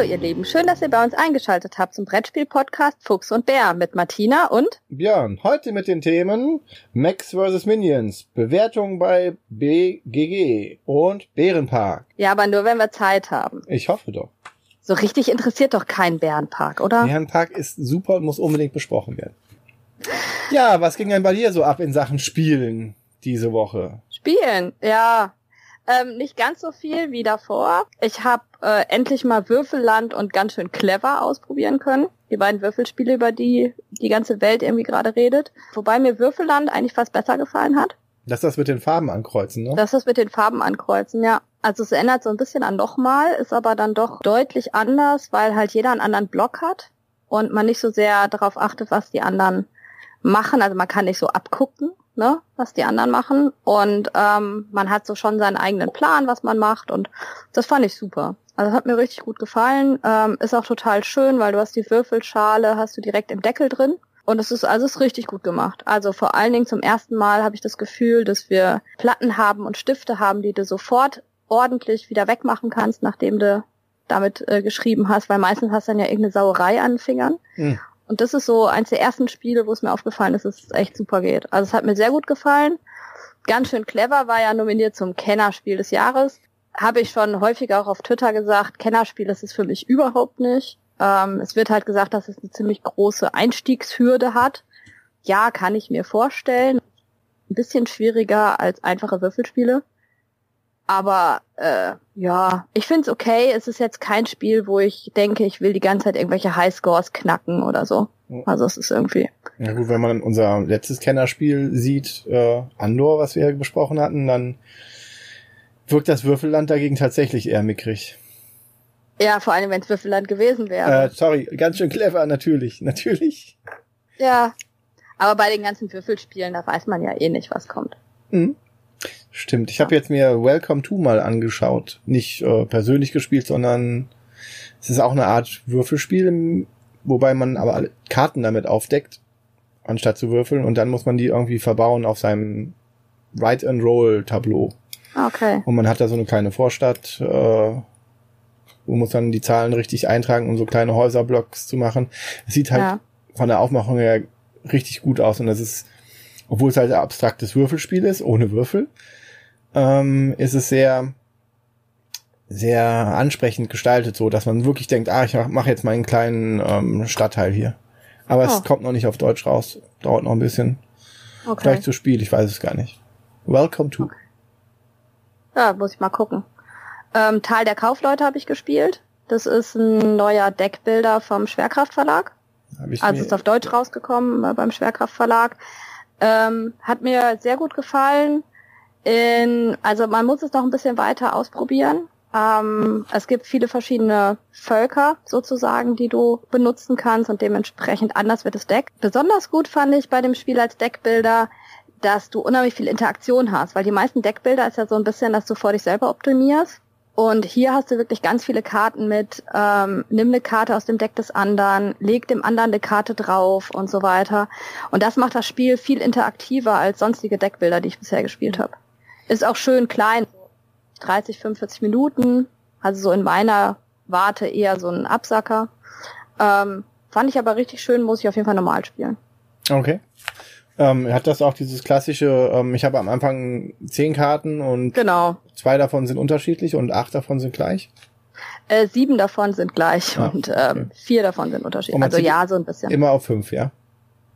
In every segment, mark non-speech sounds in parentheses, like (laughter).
Hallo ihr Lieben, schön, dass ihr bei uns eingeschaltet habt zum Brettspiel-Podcast Fuchs und Bär mit Martina und Björn. Heute mit den Themen Max vs. Minions, Bewertung bei BGG und Bärenpark. Ja, aber nur wenn wir Zeit haben. Ich hoffe doch. So richtig interessiert doch kein Bärenpark, oder? Bärenpark ist super und muss unbedingt besprochen werden. Ja, was ging denn bei dir so ab in Sachen Spielen diese Woche? Spielen, ja. Ähm, nicht ganz so viel wie davor. Ich habe äh, endlich mal Würfelland und ganz schön clever ausprobieren können. Die beiden Würfelspiele, über die die ganze Welt irgendwie gerade redet. Wobei mir Würfelland eigentlich fast besser gefallen hat. Das ist das mit den Farben ankreuzen, ne? Das ist das mit den Farben ankreuzen, ja. Also es erinnert so ein bisschen an nochmal, ist aber dann doch deutlich anders, weil halt jeder einen anderen Block hat und man nicht so sehr darauf achtet, was die anderen machen. Also man kann nicht so abgucken, ne, was die anderen machen. Und ähm, man hat so schon seinen eigenen Plan, was man macht. Und das fand ich super. Also hat mir richtig gut gefallen. Ähm, ist auch total schön, weil du hast die Würfelschale, hast du direkt im Deckel drin. Und es ist also ist richtig gut gemacht. Also vor allen Dingen zum ersten Mal habe ich das Gefühl, dass wir Platten haben und Stifte haben, die du sofort ordentlich wieder wegmachen kannst, nachdem du damit äh, geschrieben hast, weil meistens hast du dann ja irgendeine Sauerei an den Fingern. Mhm. Und das ist so eins der ersten Spiele, wo es mir aufgefallen ist, dass es echt super geht. Also es hat mir sehr gut gefallen. Ganz schön clever war ja nominiert zum Kennerspiel des Jahres. Habe ich schon häufiger auch auf Twitter gesagt, Kennerspiel ist es für mich überhaupt nicht. Ähm, es wird halt gesagt, dass es eine ziemlich große Einstiegshürde hat. Ja, kann ich mir vorstellen. Ein bisschen schwieriger als einfache Würfelspiele. Aber äh, ja, ich find's okay. Es ist jetzt kein Spiel, wo ich denke, ich will die ganze Zeit irgendwelche Highscores knacken oder so. Also es ist irgendwie. Ja gut, wenn man unser letztes Kennerspiel sieht, äh, Andor, was wir besprochen hatten, dann wirkt das Würfelland dagegen tatsächlich eher mickrig. Ja, vor allem, wenn es Würfelland gewesen wäre. Äh, sorry, ganz schön clever, natürlich, natürlich. Ja, aber bei den ganzen Würfelspielen, da weiß man ja eh nicht, was kommt. Mhm. Stimmt. Ich habe jetzt mir Welcome to mal angeschaut. Nicht äh, persönlich gespielt, sondern es ist auch eine Art Würfelspiel, wobei man aber alle Karten damit aufdeckt, anstatt zu würfeln. Und dann muss man die irgendwie verbauen auf seinem Write-and-Roll-Tableau. Okay. Und man hat da so eine kleine Vorstadt, äh, wo muss dann die Zahlen richtig eintragen, um so kleine Häuserblocks zu machen. Es sieht halt ja. von der Aufmachung her richtig gut aus und das ist, obwohl es halt ein abstraktes Würfelspiel ist, ohne Würfel, ähm, ist es sehr, sehr ansprechend gestaltet, so dass man wirklich denkt, ah, ich mache jetzt meinen kleinen ähm, Stadtteil hier. Aber oh. es kommt noch nicht auf Deutsch raus. Dauert noch ein bisschen. Okay. Vielleicht zu Spiel, ich weiß es gar nicht. Welcome to. Okay. Ja, muss ich mal gucken. Ähm, Tal der Kaufleute habe ich gespielt. Das ist ein neuer Deckbilder vom Schwerkraftverlag. Also ist auf Deutsch rausgekommen äh, beim Schwerkraftverlag. Ähm, hat mir sehr gut gefallen. In, also man muss es noch ein bisschen weiter ausprobieren. Ähm, es gibt viele verschiedene Völker sozusagen, die du benutzen kannst und dementsprechend anders wird das Deck. Besonders gut fand ich bei dem Spiel als Deckbilder, dass du unheimlich viel Interaktion hast, weil die meisten Deckbilder ist ja so ein bisschen, dass du vor dich selber optimierst. Und hier hast du wirklich ganz viele Karten mit, ähm, nimm eine Karte aus dem Deck des anderen, leg dem anderen eine Karte drauf und so weiter. Und das macht das Spiel viel interaktiver als sonstige Deckbilder, die ich bisher gespielt habe. Ist auch schön klein, 30, 45 Minuten. Also so in meiner Warte eher so ein Absacker. Ähm, fand ich aber richtig schön, muss ich auf jeden Fall normal spielen. Okay. Ähm, hat das auch dieses klassische, ähm, ich habe am Anfang zehn Karten und genau. zwei davon sind unterschiedlich und acht davon sind gleich? Äh, sieben davon sind gleich ah, und ähm, okay. vier davon sind unterschiedlich. Also ja, so ein bisschen. Immer auf fünf, ja?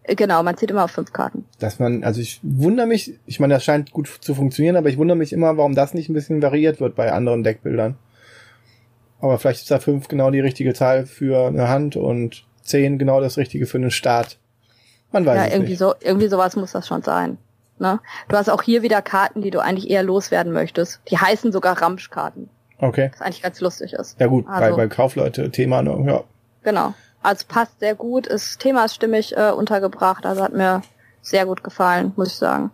Genau, man zieht immer auf fünf Karten. Dass man, also ich wundere mich, ich meine, das scheint gut zu funktionieren, aber ich wundere mich immer, warum das nicht ein bisschen variiert wird bei anderen Deckbildern. Aber vielleicht ist da fünf genau die richtige Zahl für eine Hand und zehn genau das richtige für einen Start. Man weiß ja, es irgendwie nicht. so, irgendwie sowas muss das schon sein. Ne? Du hast auch hier wieder Karten, die du eigentlich eher loswerden möchtest. Die heißen sogar Ramschkarten. Okay. Was eigentlich ganz lustig ist. Ja gut, also, bei, bei Kaufleute-Thema, ne? ja. Genau. Also passt sehr gut, das Thema ist stimmig äh, untergebracht, also hat mir sehr gut gefallen, muss ich sagen.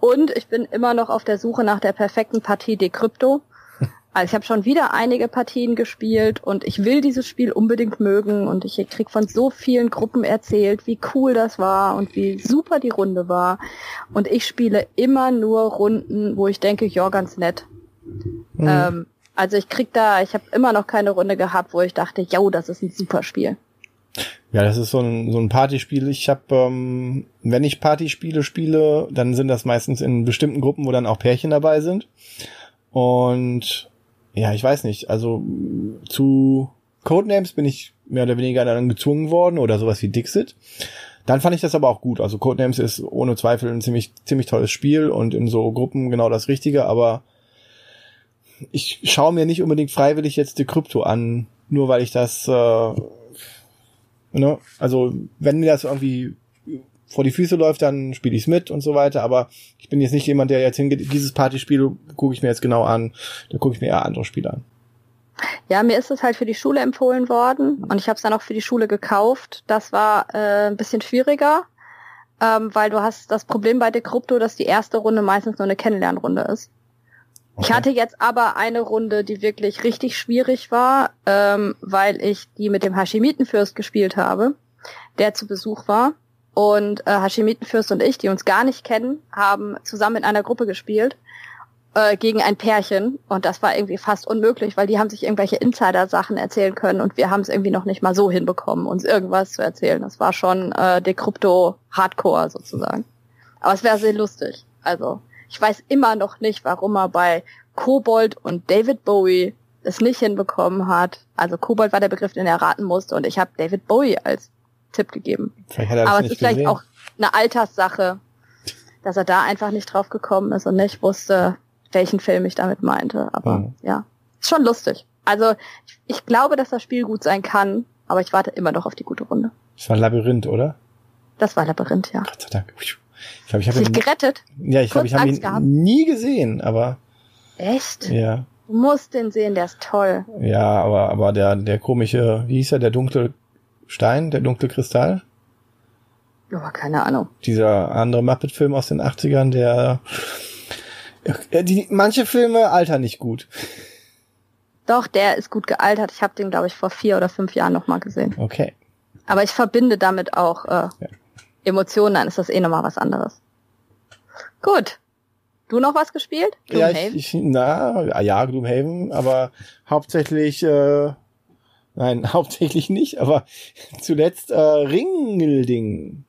Und ich bin immer noch auf der Suche nach der perfekten Partie Decrypto. Also ich habe schon wieder einige Partien gespielt und ich will dieses Spiel unbedingt mögen und ich krieg von so vielen Gruppen erzählt, wie cool das war und wie super die Runde war. Und ich spiele immer nur Runden, wo ich denke, ja, ganz nett. Mhm. Ähm, Also ich krieg da, ich habe immer noch keine Runde gehabt, wo ich dachte, yo, das ist ein super Spiel. Ja, das ist so ein, so ein Partyspiel. Ich habe, ähm, wenn ich Partyspiele spiele, dann sind das meistens in bestimmten Gruppen, wo dann auch Pärchen dabei sind. Und ja, ich weiß nicht, also zu Codenames bin ich mehr oder weniger dann gezwungen worden oder sowas wie Dixit. Dann fand ich das aber auch gut. Also Codenames ist ohne Zweifel ein ziemlich, ziemlich tolles Spiel und in so Gruppen genau das Richtige, aber ich schaue mir nicht unbedingt freiwillig jetzt die Krypto an, nur weil ich das, äh, ne, also wenn mir das irgendwie vor die Füße läuft, dann spiele ich es mit und so weiter. Aber ich bin jetzt nicht jemand, der jetzt hingeht, dieses Partyspiel gucke ich mir jetzt genau an, da gucke ich mir eher andere Spiele an. Ja, mir ist es halt für die Schule empfohlen worden und ich habe es dann auch für die Schule gekauft. Das war äh, ein bisschen schwieriger, ähm, weil du hast das Problem bei der Krypto, dass die erste Runde meistens nur eine Kennenlernrunde ist. Okay. Ich hatte jetzt aber eine Runde, die wirklich richtig schwierig war, ähm, weil ich die mit dem Hashimitenfürst gespielt habe, der zu Besuch war. Und äh, Hashimitenfürst und ich, die uns gar nicht kennen, haben zusammen in einer Gruppe gespielt äh, gegen ein Pärchen. Und das war irgendwie fast unmöglich, weil die haben sich irgendwelche Insider-Sachen erzählen können und wir haben es irgendwie noch nicht mal so hinbekommen, uns irgendwas zu erzählen. Das war schon äh, Decrypto Hardcore sozusagen. Aber es wäre sehr lustig. Also ich weiß immer noch nicht, warum er bei Kobold und David Bowie es nicht hinbekommen hat. Also Kobold war der Begriff, den er raten musste und ich habe David Bowie als Tipp gegeben. Aber es ist vielleicht gesehen. auch eine Alterssache, dass er da einfach nicht drauf gekommen ist und nicht wusste, welchen Film ich damit meinte. Aber mhm. ja, ist schon lustig. Also ich, ich, glaube, dass das Spiel gut sein kann, aber ich warte immer noch auf die gute Runde. Das war Labyrinth, oder? Das war Labyrinth, ja. Gott sei Dank. Ich glaube, ich habe ihn gerettet. Ja, ich glaube, ich habe ihn gehabt. nie gesehen, aber. Echt? Ja. Du musst den sehen, der ist toll. Ja, aber aber der der komische, wie hieß er, der dunkle Stein, der dunkle Kristall? Oh, keine Ahnung. Dieser andere Muppet-Film aus den 80ern, der die, manche Filme altern nicht gut. Doch, der ist gut gealtert. Ich habe den, glaube ich, vor vier oder fünf Jahren nochmal gesehen. Okay. Aber ich verbinde damit auch äh, ja. Emotionen, dann ist das eh nochmal was anderes. Gut. Du noch was gespielt? Gloomhaven? Ja, ich, ich, na, ja, Gloomhaven, aber hauptsächlich, äh, nein, (laughs) hauptsächlich nicht, aber zuletzt äh, Ringelding.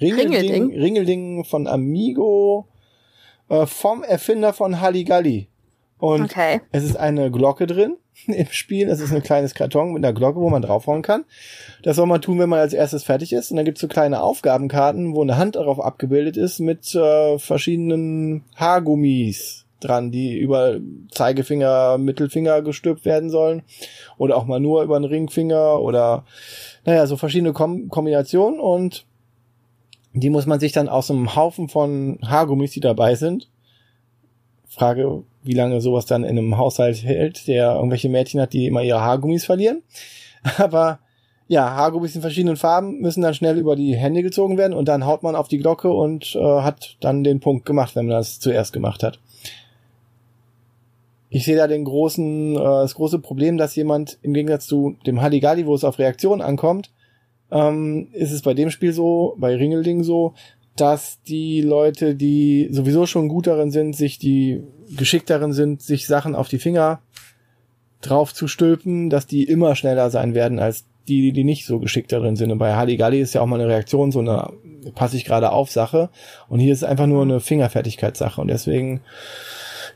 Ringelding, Ringelding, Ringelding von Amigo äh, vom Erfinder von Halligalli. Und okay. es ist eine Glocke drin (laughs) im Spiel. Es ist ein kleines Karton mit einer Glocke, wo man draufhauen kann. Das soll man tun, wenn man als erstes fertig ist. Und dann gibt's so kleine Aufgabenkarten, wo eine Hand darauf abgebildet ist mit äh, verschiedenen Haargummis dran, die über Zeigefinger, Mittelfinger gestülpt werden sollen. Oder auch mal nur über den Ringfinger oder naja, so verschiedene Kom Kombinationen. Und die muss man sich dann aus einem Haufen von Haargummis, die dabei sind, Frage, wie lange sowas dann in einem Haushalt hält, der irgendwelche Mädchen hat, die immer ihre Haargummis verlieren. (laughs) Aber ja, Haargummis in verschiedenen Farben müssen dann schnell über die Hände gezogen werden und dann haut man auf die Glocke und äh, hat dann den Punkt gemacht, wenn man das zuerst gemacht hat. Ich sehe da den großen, äh, das große Problem, dass jemand im Gegensatz zu dem Halligalli, wo es auf Reaktion ankommt, ähm, ist es bei dem Spiel so, bei Ringelding so, dass die Leute, die sowieso schon gut darin sind, sich die geschickt darin sind, sich Sachen auf die Finger drauf zu stülpen, dass die immer schneller sein werden als die, die nicht so geschickt darin sind. Und bei Halligalli ist ja auch mal eine Reaktion, so eine passe ich gerade auf Sache. Und hier ist es einfach nur eine Fingerfertigkeitssache. Und deswegen,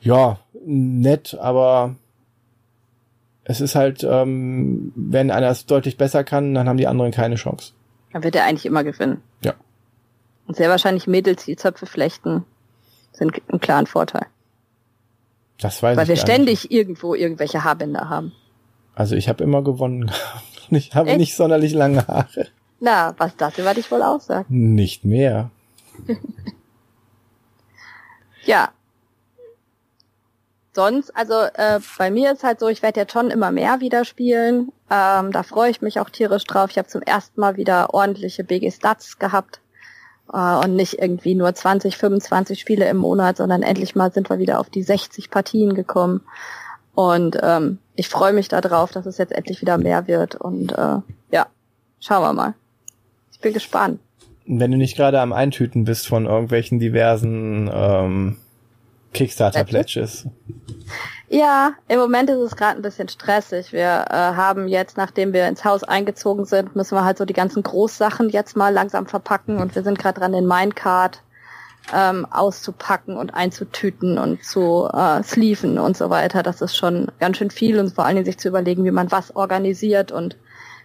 ja, nett, aber es ist halt, ähm, wenn einer es deutlich besser kann, dann haben die anderen keine Chance. Dann wird er eigentlich immer gewinnen. Ja. Und sehr wahrscheinlich Mädels, die Zöpfe flechten, sind einen klaren Vorteil. Das weiß Weil ich wir ständig nicht. irgendwo irgendwelche Haarbänder haben. Also ich habe immer gewonnen. (laughs) ich habe Echt? nicht sonderlich lange Haare. Na, was das über dich wohl aussagt. Nicht mehr. (laughs) ja, sonst, also äh, bei mir ist halt so, ich werde jetzt schon immer mehr wieder spielen. Ähm, da freue ich mich auch tierisch drauf. Ich habe zum ersten Mal wieder ordentliche BG Stats gehabt äh, und nicht irgendwie nur 20, 25 Spiele im Monat, sondern endlich mal sind wir wieder auf die 60 Partien gekommen. Und ähm, ich freue mich darauf, dass es jetzt endlich wieder mehr wird. Und äh, ja, schauen wir mal. Ich bin gespannt. Wenn du nicht gerade am Eintüten bist von irgendwelchen diversen ähm, Kickstarter-Pledges. Ja, im Moment ist es gerade ein bisschen stressig. Wir äh, haben jetzt, nachdem wir ins Haus eingezogen sind, müssen wir halt so die ganzen Großsachen jetzt mal langsam verpacken und wir sind gerade dran, den Minecart ähm, auszupacken und einzutüten und zu äh, sleeven und so weiter. Das ist schon ganz schön viel und vor allen Dingen sich zu überlegen, wie man was organisiert und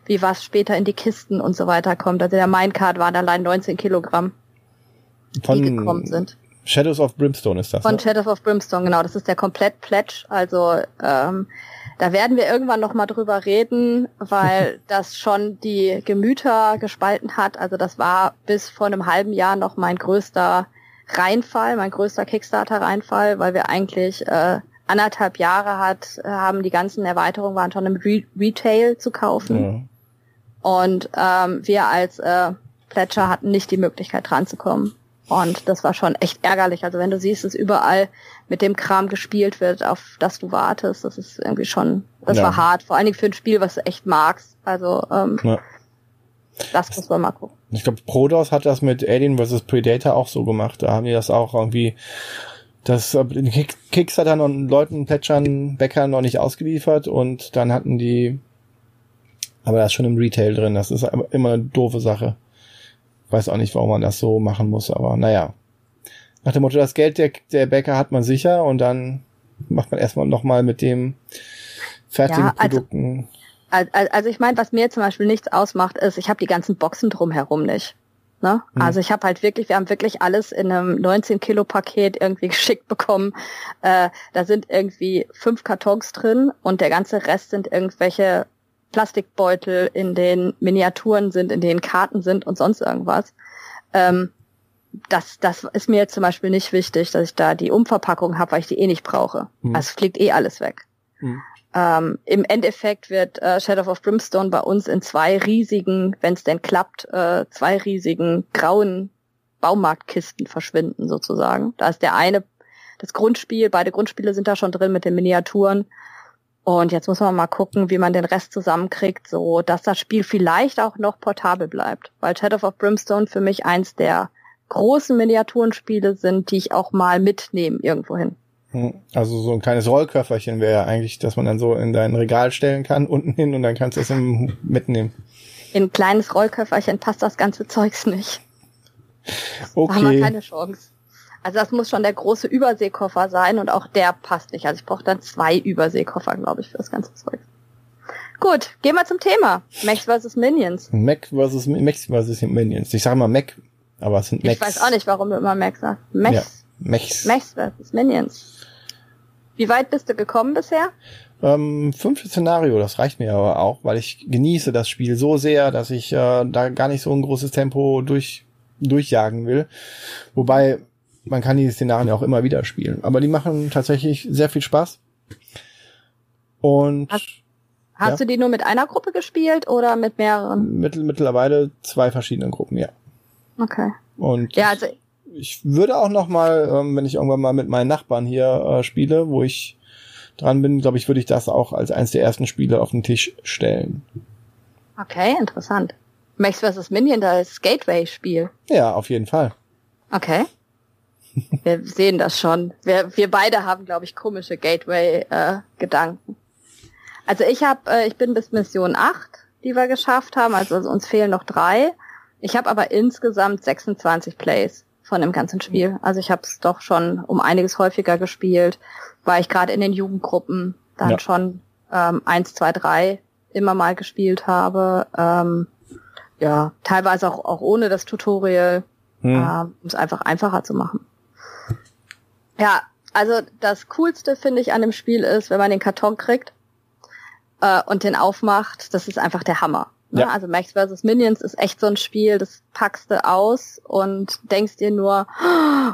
wie was später in die Kisten und so weiter kommt. Also der Minecart waren allein 19 Kilogramm, Von die gekommen sind. Shadows of Brimstone ist das. Von ne? Shadows of Brimstone, genau. Das ist der komplett Pledge. Also ähm, da werden wir irgendwann noch mal drüber reden, weil (laughs) das schon die Gemüter gespalten hat. Also das war bis vor einem halben Jahr noch mein größter Reinfall, mein größter Kickstarter-Reinfall, weil wir eigentlich äh, anderthalb Jahre hat, haben die ganzen Erweiterungen waren schon im Re Retail zu kaufen. Ja. Und ähm, wir als äh, Pledger hatten nicht die Möglichkeit dran zu kommen. Und das war schon echt ärgerlich. Also wenn du siehst, dass überall mit dem Kram gespielt wird, auf das du wartest, das ist irgendwie schon, das Ja. war hart. Vor allen Dingen für ein Spiel, was du echt magst. Also ähm, Ja. das muss man mal gucken. Ich glaube, Prodos hat das mit Alien vs. Predator auch so gemacht. Da haben die das auch irgendwie, das den Kick, Kickstarter und Leuten, Plätschern, Bäckern noch nicht ausgeliefert und dann hatten die, aber das ist schon im Retail drin. Das ist immer eine doofe Sache. Weiß auch nicht, warum man das so machen muss, aber naja. Nach dem Motto, das Geld der, der Bäcker hat man sicher und dann macht man erstmal nochmal mit dem fertigen Ja, also- Produkten. Al- al- Also ich meine, was mir zum Beispiel nichts ausmacht, ist, ich habe die ganzen Boxen drumherum nicht. Ne? Hm. Also ich habe halt wirklich, wir haben wirklich alles in einem 19 Kilo Paket irgendwie (laughs) geschickt bekommen. Äh, da sind irgendwie fünf Kartons drin und der ganze Rest sind irgendwelche Plastikbeutel, in denen Miniaturen sind, in denen Karten sind und sonst irgendwas. Ähm, das, das ist mir jetzt zum Beispiel nicht wichtig, dass ich da die Umverpackung habe, weil ich die eh nicht brauche. Hm. Also es fliegt eh alles weg. Hm. Ähm, Im Endeffekt wird äh, Shadow of Brimstone bei uns in zwei riesigen, wenn es denn klappt, äh, zwei riesigen grauen Baumarktkisten verschwinden sozusagen. Da ist der eine, das Grundspiel, beide Grundspiele sind da schon drin mit den Miniaturen. Und jetzt muss man mal gucken, wie man den Rest zusammenkriegt, so dass das Spiel vielleicht auch noch portabel bleibt. Weil Shadow of Brimstone für mich eins der großen Miniaturenspiele sind, die ich auch mal mitnehme irgendwo hin. Hm, Also so ein kleines Rollköfferchen wäre ja eigentlich, dass man dann so in dein Regal stellen kann, unten hin und dann kannst du es mitnehmen. In ein kleines Rollköfferchen passt das ganze Zeugs nicht. Da haben wir Okay. keine Chance. Also das muss schon der große Überseekoffer sein und auch der passt nicht. Also ich brauche dann zwei Überseekoffer, glaube ich, für das ganze Zeug. Gut, gehen wir zum Thema. Max vs. Minions. Mac versus Max versus Minions. Ich sage mal Mac, aber es sind Macs. Ich weiß auch nicht, warum du immer Max sagst. Max, Ja, Macs. Max vs. Minions. Wie weit bist du gekommen bisher? Ähm, fünftes Szenario, das reicht mir aber auch, weil ich genieße das Spiel so sehr, dass ich äh, da gar nicht so ein großes Tempo durch durchjagen will. Wobei man kann die Szenarien auch immer wieder spielen. Aber die machen tatsächlich sehr viel Spaß. Und Hast- Hast Ja. du die nur mit einer Gruppe gespielt oder mit mehreren? mittel, mittlerweile zwei verschiedene Gruppen, ja. Okay. Und Ja, also ich würde auch noch mal, ähm, wenn ich irgendwann mal mit meinen Nachbarn hier äh, spiele, wo ich dran bin, glaube ich, würde ich das auch als eines der ersten Spiele auf den Tisch stellen. okay, interessant. Max vs. Minion, das Gateway-Spiel. Ja, auf jeden Fall. Okay. Wir sehen das schon. Wir, wir beide haben, glaube ich, komische Gateway-Gedanken. also ich habe, äh, ich bin bis Mission 8, die wir geschafft haben. Also uns fehlen noch drei. Ich habe aber insgesamt 26 Plays von dem ganzen Spiel. Also ich habe es doch schon um einiges häufiger gespielt, weil ich gerade in den Jugendgruppen dann Ja. schon ähm, 1, 2, 3 immer mal gespielt habe. Ähm, ja, teilweise auch, auch ohne das Tutorial Hm. ähm, um es einfach einfacher zu machen. Ja, also das Coolste finde ich an dem Spiel ist, wenn man den Karton kriegt äh, und den aufmacht, das ist einfach der Hammer. Ne? Ja. Also Max vs. Minions ist echt so ein Spiel, das packst du aus und denkst dir nur,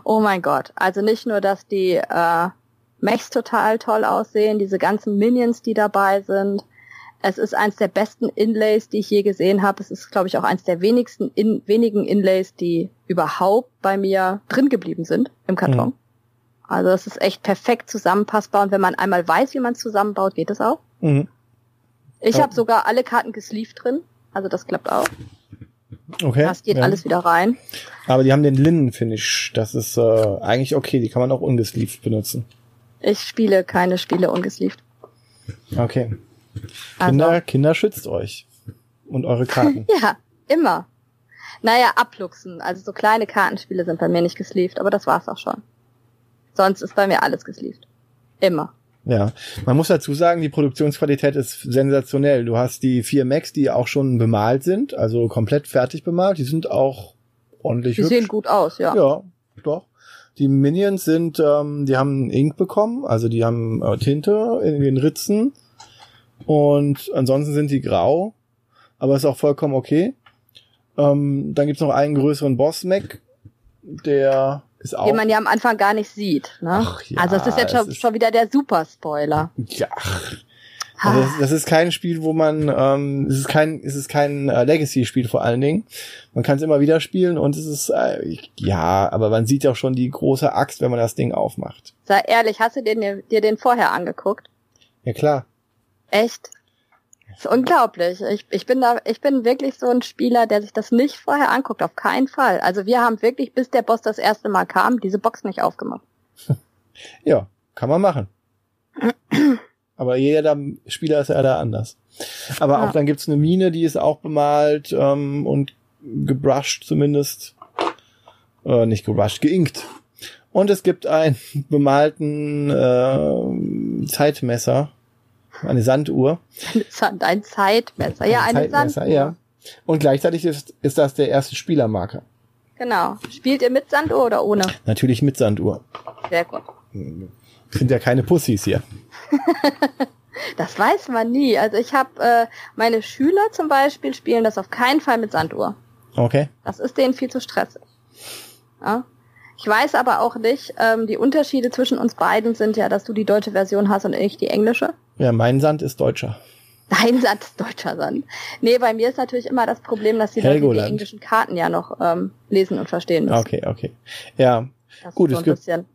oh mein Gott. Also nicht nur, dass die äh, Mechs total toll aussehen, diese ganzen Minions, die dabei sind. Es ist eins der besten Inlays, die ich je gesehen habe. Es ist, glaube ich, auch eins der wenigsten in, wenigen Inlays, die überhaupt bei mir drin geblieben sind im Karton. Mhm. Also es ist echt perfekt zusammenpassbar und wenn man einmal weiß, wie man es zusammenbaut, geht es auch. Mhm. Ich Ja. habe sogar alle Karten gesleeved drin, also das klappt auch. Okay. Das geht ja. alles wieder rein. Aber die haben den Linnen-Finish. Das ist äh, eigentlich okay. Die kann man auch ungesleeved benutzen. Ich spiele keine Spiele ungesleeved. Okay. Kinder, also. Kinder schützt euch. Und eure Karten. (laughs) ja, immer. Naja, abluchsen. Also so kleine Kartenspiele sind bei mir nicht gesleeved, aber das war's auch schon. Sonst ist bei mir alles gesleeved. Immer. Ja, man muss dazu sagen, die Produktionsqualität ist sensationell. Du hast die vier Macs, die auch schon bemalt sind, also komplett fertig bemalt. Die sind auch ordentlich Die hübsch. sehen gut aus, ja. Ja, doch. Die Minions sind, ähm, die haben Ink bekommen, also die haben äh, Tinte in den Ritzen und ansonsten sind die grau, aber ist auch vollkommen okay. Ähm, dann gibt's noch einen größeren Boss-Mac, der ist auch. Den man ja am Anfang gar nicht sieht. Ne? Ach, ja, also es ist jetzt schon, ist schon wieder der Super-Spoiler. Ja. Also das, das, ist kein Spiel, wo man, ähm, es ist kein, es ist kein äh, Legacy-Spiel vor allen Dingen. Man kann es immer wieder spielen und es ist, äh, ja, aber man sieht auch schon die große Axt, wenn man das Ding aufmacht. Sei ehrlich, hast du den, dir den vorher angeguckt? Ja klar. Echt? Das ist unglaublich. Ich, ich bin da, ich bin wirklich so ein Spieler, der sich das nicht vorher anguckt, auf keinen Fall. Also wir haben wirklich, bis der Boss das erste Mal kam, diese Box nicht aufgemacht. (laughs) ja, kann man machen. (clears throat) Aber jeder Spieler ist ja da anders. Aber ja. auch dann gibt's eine Mine, die ist auch bemalt ähm, und gebrushed zumindest. Äh, nicht gebrushed, geinkt. Und es gibt einen bemalten äh, Zeitmesser eine Sanduhr. Ein Zeitmesser, ja, eine Zeitmesser, Sanduhr. Ja. Und gleichzeitig ist, ist das der erste Spielermarker. Genau. Spielt ihr mit Sanduhr oder ohne? Natürlich mit Sanduhr. Sehr gut. Sind ja keine Pussys hier. (laughs) das weiß man nie. Also ich habe äh, meine Schüler zum Beispiel spielen das auf keinen Fall mit Sanduhr. Okay. Das ist denen viel zu stressig. Ja? Ich weiß aber auch nicht, ähm, die Unterschiede zwischen uns beiden sind ja, dass du die deutsche Version hast und ich die englische. Ja, mein Sand ist deutscher. Dein Sand ist deutscher Sand. Nee, bei mir ist natürlich immer das Problem, dass die Leute die englischen Karten ja noch ähm, lesen und verstehen müssen. Okay, okay. Ja, das gut, so es gibt bisschen.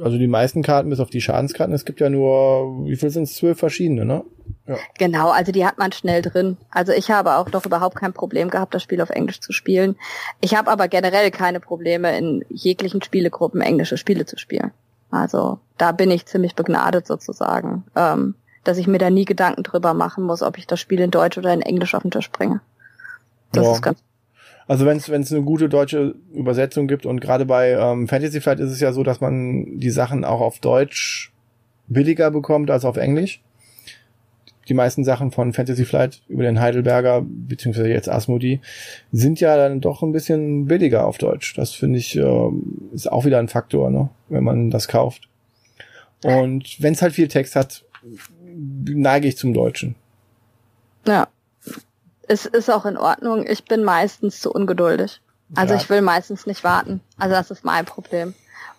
also die meisten Karten bis auf die Schadenskarten, es gibt ja nur, wie viel sind es? Zwölf verschiedene, ne? Ja. Genau, also die hat man schnell drin. Also ich habe auch doch überhaupt kein Problem gehabt, das Spiel auf Englisch zu spielen. Ich habe aber generell keine Probleme, in jeglichen Spielegruppen englische Spiele zu spielen. Also da bin ich ziemlich begnadet sozusagen, ähm, dass ich mir da nie Gedanken drüber machen muss, ob ich das Spiel in Deutsch oder in Englisch auf den Tisch bringe. Das ist ganz also wenn es eine gute deutsche Übersetzung gibt und gerade bei ähm, Fantasy Flight ist es ja so, dass man die Sachen auch auf Deutsch billiger bekommt als auf Englisch die meisten Sachen von Fantasy Flight über den Heidelberger, beziehungsweise jetzt Asmodee, sind ja dann doch ein bisschen billiger auf Deutsch. Das finde ich, äh, ist auch wieder ein Faktor, ne, wenn man das kauft. Und wenn es halt viel Text hat, neige ich zum Deutschen. Ja. Es ist auch in Ordnung. Ich bin meistens zu ungeduldig. Also ja. ich will meistens nicht warten. Also das ist mein Problem.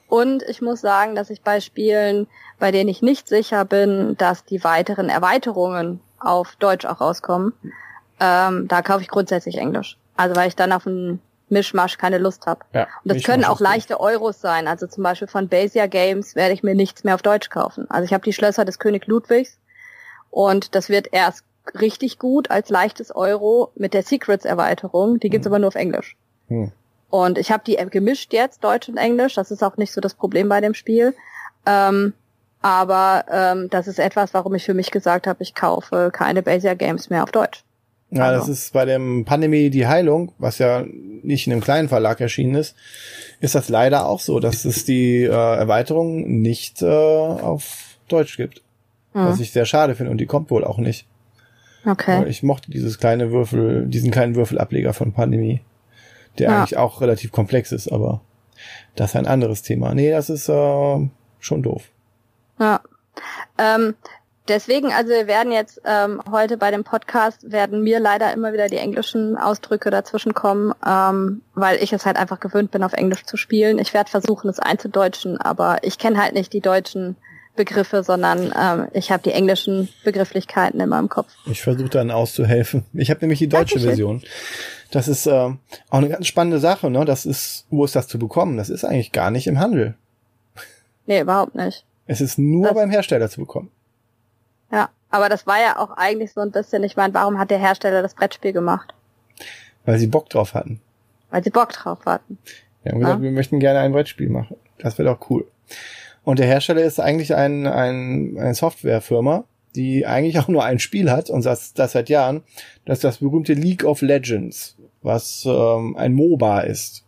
Und ich muss sagen, dass ich bei Spielen, bei denen ich nicht sicher bin, dass die weiteren Erweiterungen auf Deutsch auch rauskommen, ähm, da kaufe ich grundsätzlich Englisch. Also weil ich dann auf einen Mischmasch keine Lust habe. Ja, und das können auch leichte Euros sein. Also zum Beispiel von Basia Games werde ich mir nichts mehr auf Deutsch kaufen. Also ich habe die Schlösser des König Ludwigs und das wird erst richtig gut als leichtes Euro mit der Secrets-Erweiterung. Die gibt's hm. aber nur auf Englisch. Hm. Und ich habe die gemischt jetzt, Deutsch und Englisch. Das ist auch nicht so das Problem bei dem Spiel. Ähm, aber ähm, das ist etwas, warum ich für mich gesagt habe, ich kaufe keine Basia Games mehr auf Deutsch. Ja, also. das ist bei dem Pandemie die Heilung, was ja nicht in einem kleinen Verlag erschienen ist, ist das leider auch so, dass es die äh, Erweiterung nicht äh, auf Deutsch gibt. Mhm. Was ich sehr schade finde und die kommt wohl auch nicht. Okay. Ich mochte dieses kleine Würfel, diesen kleinen Würfelableger von Pandemie der ja. eigentlich auch relativ komplex ist, aber das ist ein anderes Thema. Nee, das ist äh, schon doof. Ja. Ähm, deswegen, also wir werden jetzt ähm, heute bei dem Podcast werden mir leider immer wieder die englischen Ausdrücke dazwischen kommen, ähm, weil ich es halt einfach gewöhnt bin, auf Englisch zu spielen. Ich werde versuchen, es einzudeutschen, aber ich kenne halt nicht die deutschen Begriffe, sondern ähm, ich habe die englischen Begrifflichkeiten in meinem Kopf. Ich versuche dann auszuhelfen. Ich habe nämlich die deutsche Dankeschön. Version. Das ist äh, auch eine ganz spannende Sache, ne? Das ist, wo ist das zu bekommen? Das ist eigentlich gar nicht im Handel. Nee, überhaupt nicht. Es ist nur das, beim Hersteller zu bekommen. Ja, aber das war ja auch eigentlich so ein bisschen, ich meine, warum hat der Hersteller das Brettspiel gemacht? Weil sie Bock drauf hatten. Weil sie Bock drauf hatten. Wir haben gesagt, ja? wir möchten gerne ein Brettspiel machen. Das wäre doch cool. Und der Hersteller ist eigentlich ein, ein, eine Softwarefirma, die eigentlich auch nur ein Spiel hat und das, das seit Jahren. Das ist das berühmte League of Legends, was ähm, ein MOBA ist.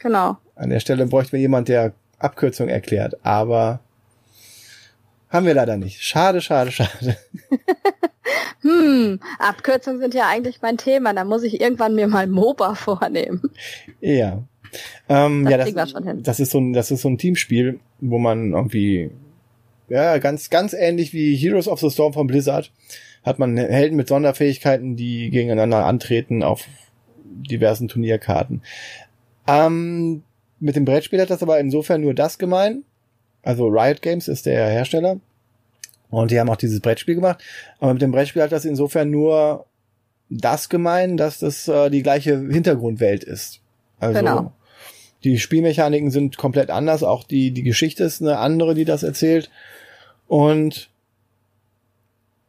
Genau. An der Stelle bräuchten wir jemand, der Abkürzung erklärt, aber haben wir leider nicht. Schade, schade, schade. (laughs) hm, Abkürzungen sind ja eigentlich mein Thema. Da muss ich irgendwann mir mal MOBA vornehmen. Ja. Ähm, das ja, das, das ist so ein, das ist so ein Teamspiel, wo man irgendwie, ja, ganz, ganz ähnlich wie Heroes of the Storm von Blizzard, hat man Helden mit Sonderfähigkeiten, die gegeneinander antreten auf diversen Turnierkarten. Ähm, mit dem Brettspiel hat das aber insofern nur das gemein. Also Riot Games ist der Hersteller. Und die haben auch dieses Brettspiel gemacht. Aber mit dem Brettspiel hat das insofern nur das gemein, dass das äh, die gleiche Hintergrundwelt ist. Also genau. Die Spielmechaniken sind komplett anders. Auch die, die Geschichte ist eine andere, die das erzählt. Und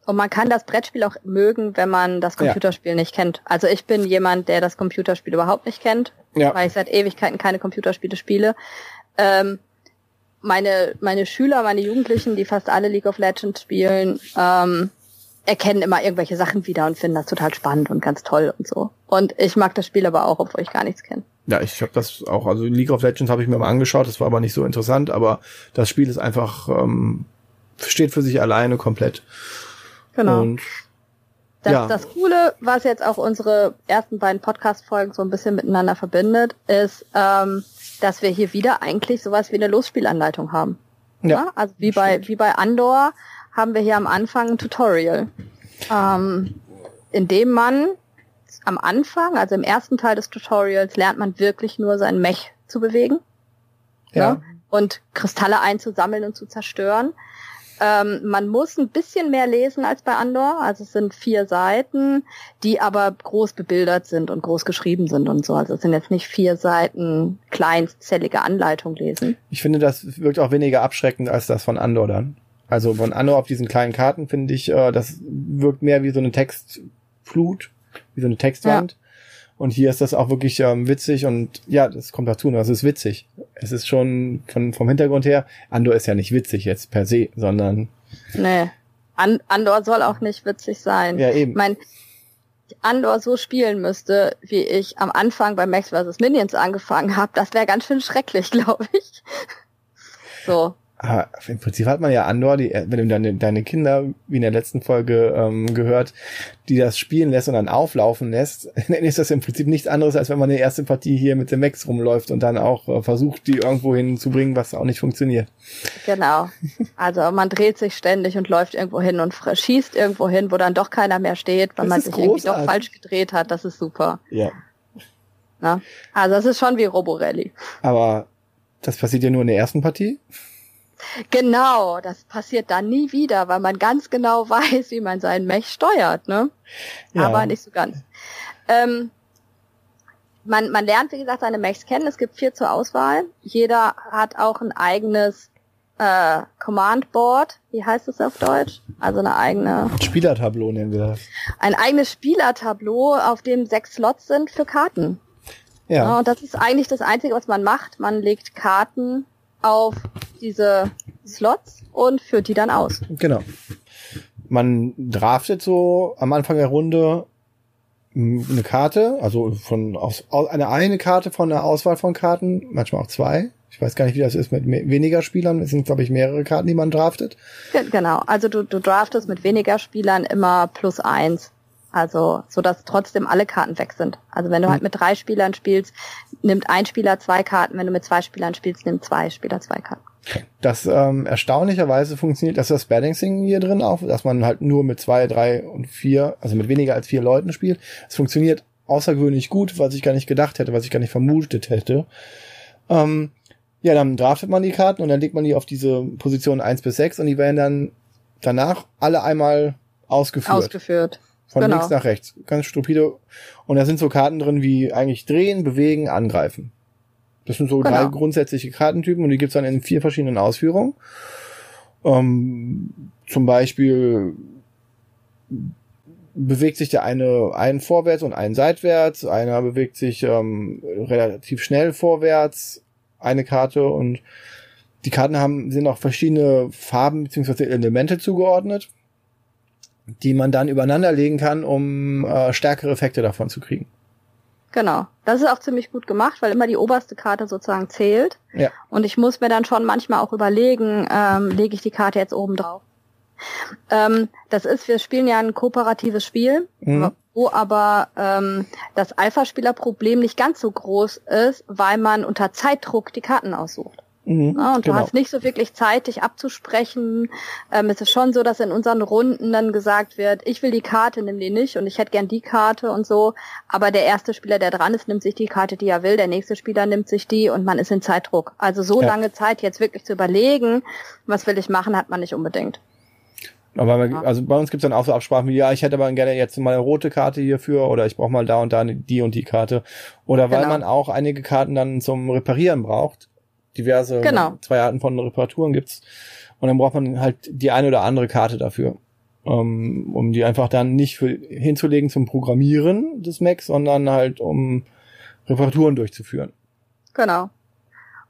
und man kann das Brettspiel auch mögen, wenn man das Computerspiel ja. nicht kennt. Also ich bin jemand, der das Computerspiel überhaupt nicht kennt, ja. weil ich seit Ewigkeiten keine Computerspiele spiele. Ähm, meine, meine Schüler, meine Jugendlichen, die fast alle League of Legends spielen, ähm, erkennen immer irgendwelche Sachen wieder und finden das total spannend und ganz toll und so. Und ich mag das Spiel aber auch, obwohl ich gar nichts kenne. Ja, ich habe das auch, also League of Legends habe ich mir mal angeschaut, das war aber nicht so interessant, aber das Spiel ist einfach, ähm, steht für sich alleine komplett. Genau. Und, das, ja. das Coole, was jetzt auch unsere ersten beiden Podcast-Folgen so ein bisschen miteinander verbindet, ist, ähm, dass wir hier wieder eigentlich sowas wie eine Losspielanleitung haben. Ja. ja? Also wie bei, wie bei Andor haben wir hier am Anfang ein Tutorial, ähm, in dem man am Anfang, also im ersten Teil des Tutorials, lernt man wirklich nur sein Mech zu bewegen. Ja. ja und Kristalle einzusammeln und zu zerstören. Ähm, man muss ein bisschen mehr lesen als bei Andor. Also es sind vier Seiten, die aber groß bebildert sind und groß geschrieben sind und so. Also es sind jetzt nicht vier Seiten kleinzellige Anleitung lesen. Ich finde, das wirkt auch weniger abschreckend als das von Andor dann. Also von Andor auf diesen kleinen Karten finde ich, äh, das wirkt mehr wie so eine Textflut, wie so eine Textwand. Ja. Und hier ist das auch wirklich ähm, witzig und ja, das kommt dazu, es ist witzig. Es ist schon von, vom Hintergrund her, Andor ist ja nicht witzig jetzt per se, sondern. Nee. An Andor soll auch nicht witzig sein. Ja, eben. Mein, Andor so spielen müsste, wie ich am Anfang bei Max vs. Minions angefangen habe, das wäre ganz schön schrecklich, (laughs) glaube ich. So. Aber im Prinzip hat man ja Andor, die, wenn du deine, deine Kinder, wie in der letzten Folge ähm, gehört, die das spielen lässt und dann auflaufen lässt, (laughs) dann ist das im Prinzip nichts anderes, als wenn man die erste Partie hier mit dem Max rumläuft und dann auch äh, versucht, die irgendwo hinzubringen, was auch nicht funktioniert. Genau. (laughs) Also man dreht sich ständig und läuft irgendwo hin und schießt irgendwo hin, wo dann doch keiner mehr steht, weil das man sich großartig. irgendwie doch falsch gedreht hat. Das ist super. Ja. Na? Also das ist schon wie Roborally. Aber das passiert ja nur in der ersten Partie. Genau, das passiert dann nie wieder, weil man ganz genau (laughs) weiß, wie man seinen Mech steuert, ne? Ja. Aber nicht so ganz. Ähm, man, man lernt, wie gesagt, seine Mechs kennen. Es gibt vier zur Auswahl. Jeder hat auch ein eigenes äh, Command Board. Wie heißt es auf Deutsch? Also eine eigene. Spielertableau nennen wir das. Ein eigenes Spielertableau, auf dem sechs Slots sind für Karten. Ja. ja. Und das ist eigentlich das Einzige, was man macht. Man legt Karten auf diese Slots und führt die dann aus. Genau. Man draftet so am Anfang der Runde eine Karte, also von aus, eine eine Karte von einer Auswahl von Karten, manchmal auch zwei. Ich weiß gar nicht, wie das ist mit weniger Spielern. Es sind, glaube ich, mehrere Karten, die man draftet. Genau, also du, du draftest mit weniger Spielern immer plus eins. Also, so dass trotzdem alle Karten weg sind. Also wenn du halt mit drei Spielern spielst, nimmt ein Spieler zwei Karten. Wenn du mit zwei Spielern spielst, nimmt zwei Spieler zwei Karten. Das ähm, erstaunlicherweise funktioniert, dass das Balancing hier drin auch, dass man halt nur mit zwei, drei und vier, also mit weniger als vier Leuten spielt. Es funktioniert außergewöhnlich gut, was ich gar nicht gedacht hätte, was ich gar nicht vermutet hätte. Ähm, ja, dann draftet man die Karten und dann legt man die auf diese Position eins bis sechs und die werden dann danach alle einmal ausgeführt. Ausgeführt. Von genau. links nach rechts. Ganz stupide. Und da sind so Karten drin wie eigentlich drehen, bewegen, angreifen. Das sind so genau. drei grundsätzliche Kartentypen und die gibt's dann in vier verschiedenen Ausführungen. Ähm, zum Beispiel bewegt sich der eine einen vorwärts und einen seitwärts, einer bewegt sich ähm, relativ schnell vorwärts, eine Karte und die Karten haben, sind auch verschiedene Farben bzw. Elemente zugeordnet, die man dann übereinander legen kann, um äh, stärkere Effekte davon zu kriegen. Genau. Das ist auch ziemlich gut gemacht, weil immer die oberste Karte sozusagen zählt. Ja. Und ich muss mir dann schon manchmal auch überlegen, ähm, lege ich die Karte jetzt oben drauf. Ähm, das ist, wir spielen ja ein kooperatives Spiel, mhm. wo aber ähm, das Alpha-Spieler-Problem nicht ganz so groß ist, weil man unter Zeitdruck die Karten aussucht. Mhm, ja, und genau. du hast nicht so wirklich Zeit, dich abzusprechen. Ähm, es ist schon so, dass in unseren Runden dann gesagt wird, ich will die Karte, nimm die nicht und ich hätte gern die Karte und so. Aber der erste Spieler, der dran ist, nimmt sich die Karte, die er will. Der nächste Spieler nimmt sich die und man ist in Zeitdruck. Also so ja. lange Zeit jetzt wirklich zu überlegen, was will ich machen, hat man nicht unbedingt. Aber ja. also bei uns gibt's dann auch so Absprachen wie, ja, ich hätte aber gerne jetzt mal eine rote Karte hierfür oder ich brauche mal da und da die und die Karte. Oder weil genau. man auch einige Karten dann zum Reparieren braucht. Diverse genau. zwei Arten von Reparaturen gibt's. Und dann braucht man halt die eine oder andere Karte dafür. Um, um die einfach dann nicht für, hinzulegen zum Programmieren des Macs, sondern halt um Reparaturen durchzuführen. Genau.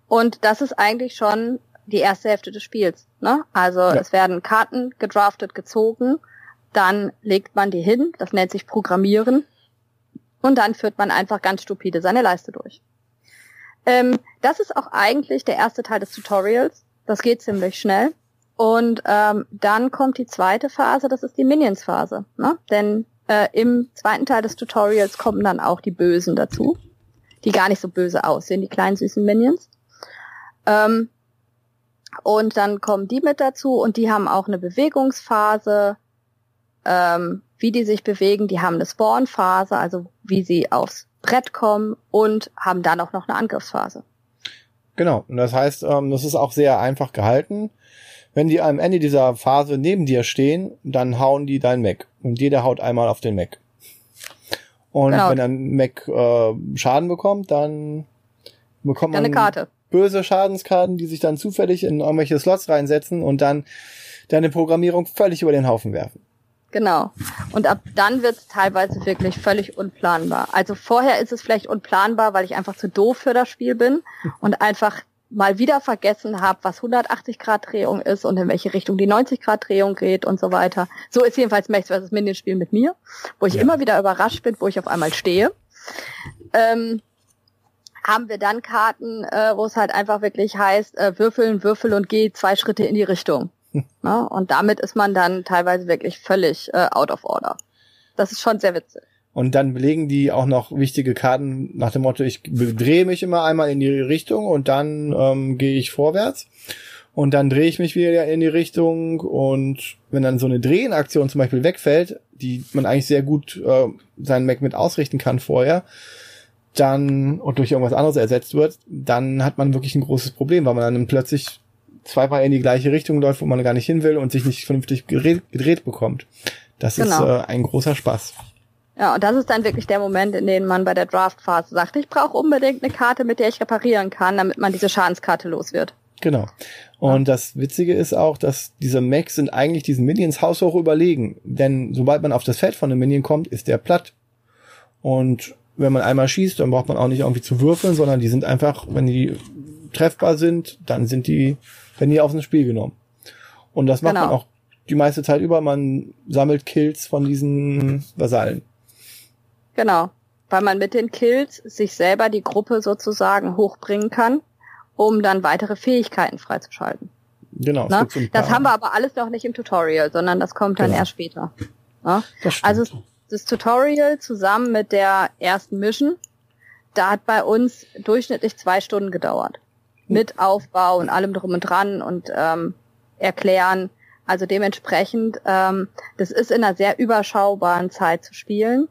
Und das ist eigentlich schon die erste Hälfte des Spiels. Ne? Also ja. es werden Karten gedraftet, gezogen, dann legt man die hin, das nennt sich Programmieren, und dann führt man einfach ganz stupide seine Leiste durch. Ähm, das ist auch eigentlich der erste Teil des Tutorials. Das geht ziemlich schnell. Und ähm, dann kommt die zweite Phase, das ist die Minions-Phase. Ne? Denn äh, im zweiten Teil des Tutorials kommen dann auch die Bösen dazu, die gar nicht so böse aussehen, die kleinen süßen Minions. Ähm, und dann kommen die mit dazu und die haben auch eine Bewegungsphase, ähm, wie die sich bewegen. Die haben eine Spawnphase, also wie sie aufs Brett kommen und haben dann auch noch eine Angriffsphase. Genau, und das heißt, ähm, das ist auch sehr einfach gehalten. Wenn die am Ende dieser Phase neben dir stehen, dann hauen die dein Mac. Und jeder haut einmal auf den Mac. Und genau. wenn ein Mac äh, Schaden bekommt, dann bekommt man eine Karte böse Schadenskarten, die sich dann zufällig in irgendwelche Slots reinsetzen und dann deine Programmierung völlig über den Haufen werfen. Genau. Und ab dann wird es teilweise wirklich völlig unplanbar. Also vorher ist es vielleicht unplanbar, weil ich einfach zu doof für das Spiel bin und einfach mal wieder vergessen habe, was 180 Grad Drehung ist und in welche Richtung die 90 Grad Drehung geht und so weiter. So ist jedenfalls Max vs. Minions Spiel mit mir, wo ich ja. immer wieder überrascht bin, wo ich auf einmal stehe. Ähm, haben wir dann Karten, äh, wo es halt einfach wirklich heißt, äh, würfeln, würfel und geh zwei Schritte in die Richtung. Ja, und damit ist man dann teilweise wirklich völlig äh, out of order. Das ist schon sehr witzig. Und dann belegen die auch noch wichtige Karten nach dem Motto, ich drehe mich immer einmal in die Richtung und dann ähm, gehe ich vorwärts. Und dann drehe ich mich wieder in die Richtung und wenn dann so eine Drehenaktion zum Beispiel wegfällt, die man eigentlich sehr gut äh, seinen Mac mit ausrichten kann vorher, dann und durch irgendwas anderes ersetzt wird, dann hat man wirklich ein großes Problem, weil man dann plötzlich zweimal in die gleiche Richtung läuft, wo man gar nicht hin will und sich nicht vernünftig gedreht, gedreht bekommt. Das genau. ist äh, ein großer Spaß. Ja, und das ist dann wirklich der Moment, in dem man bei der Draftphase sagt, ich brauche unbedingt eine Karte, mit der ich reparieren kann, damit man diese Schadenskarte los wird. Genau. Und ja. das Witzige ist auch, dass diese Mechs sind eigentlich diesen Minions haushoch überlegen. Denn sobald man auf das Feld von einem Minion kommt, ist der platt. Und wenn man einmal schießt, dann braucht man auch nicht irgendwie zu würfeln, sondern die sind einfach, wenn die treffbar sind, dann sind die, wenn die auf ein Spiel genommen. Und das macht genau. man auch die meiste Zeit über. Man sammelt Kills von diesen Vasallen. Genau. Weil man mit den Kills sich selber die Gruppe sozusagen hochbringen kann, um dann weitere Fähigkeiten freizuschalten. Genau. Ne? Das haben wir aber alles noch nicht im Tutorial, sondern das kommt dann genau. erst später. Ne? Also das Tutorial zusammen mit der ersten Mission, da hat bei uns durchschnittlich zwei Stunden gedauert. Mit Aufbau und allem drum und dran und ähm, erklären. Also dementsprechend, ähm, das ist in einer sehr überschaubaren Zeit zu spielen.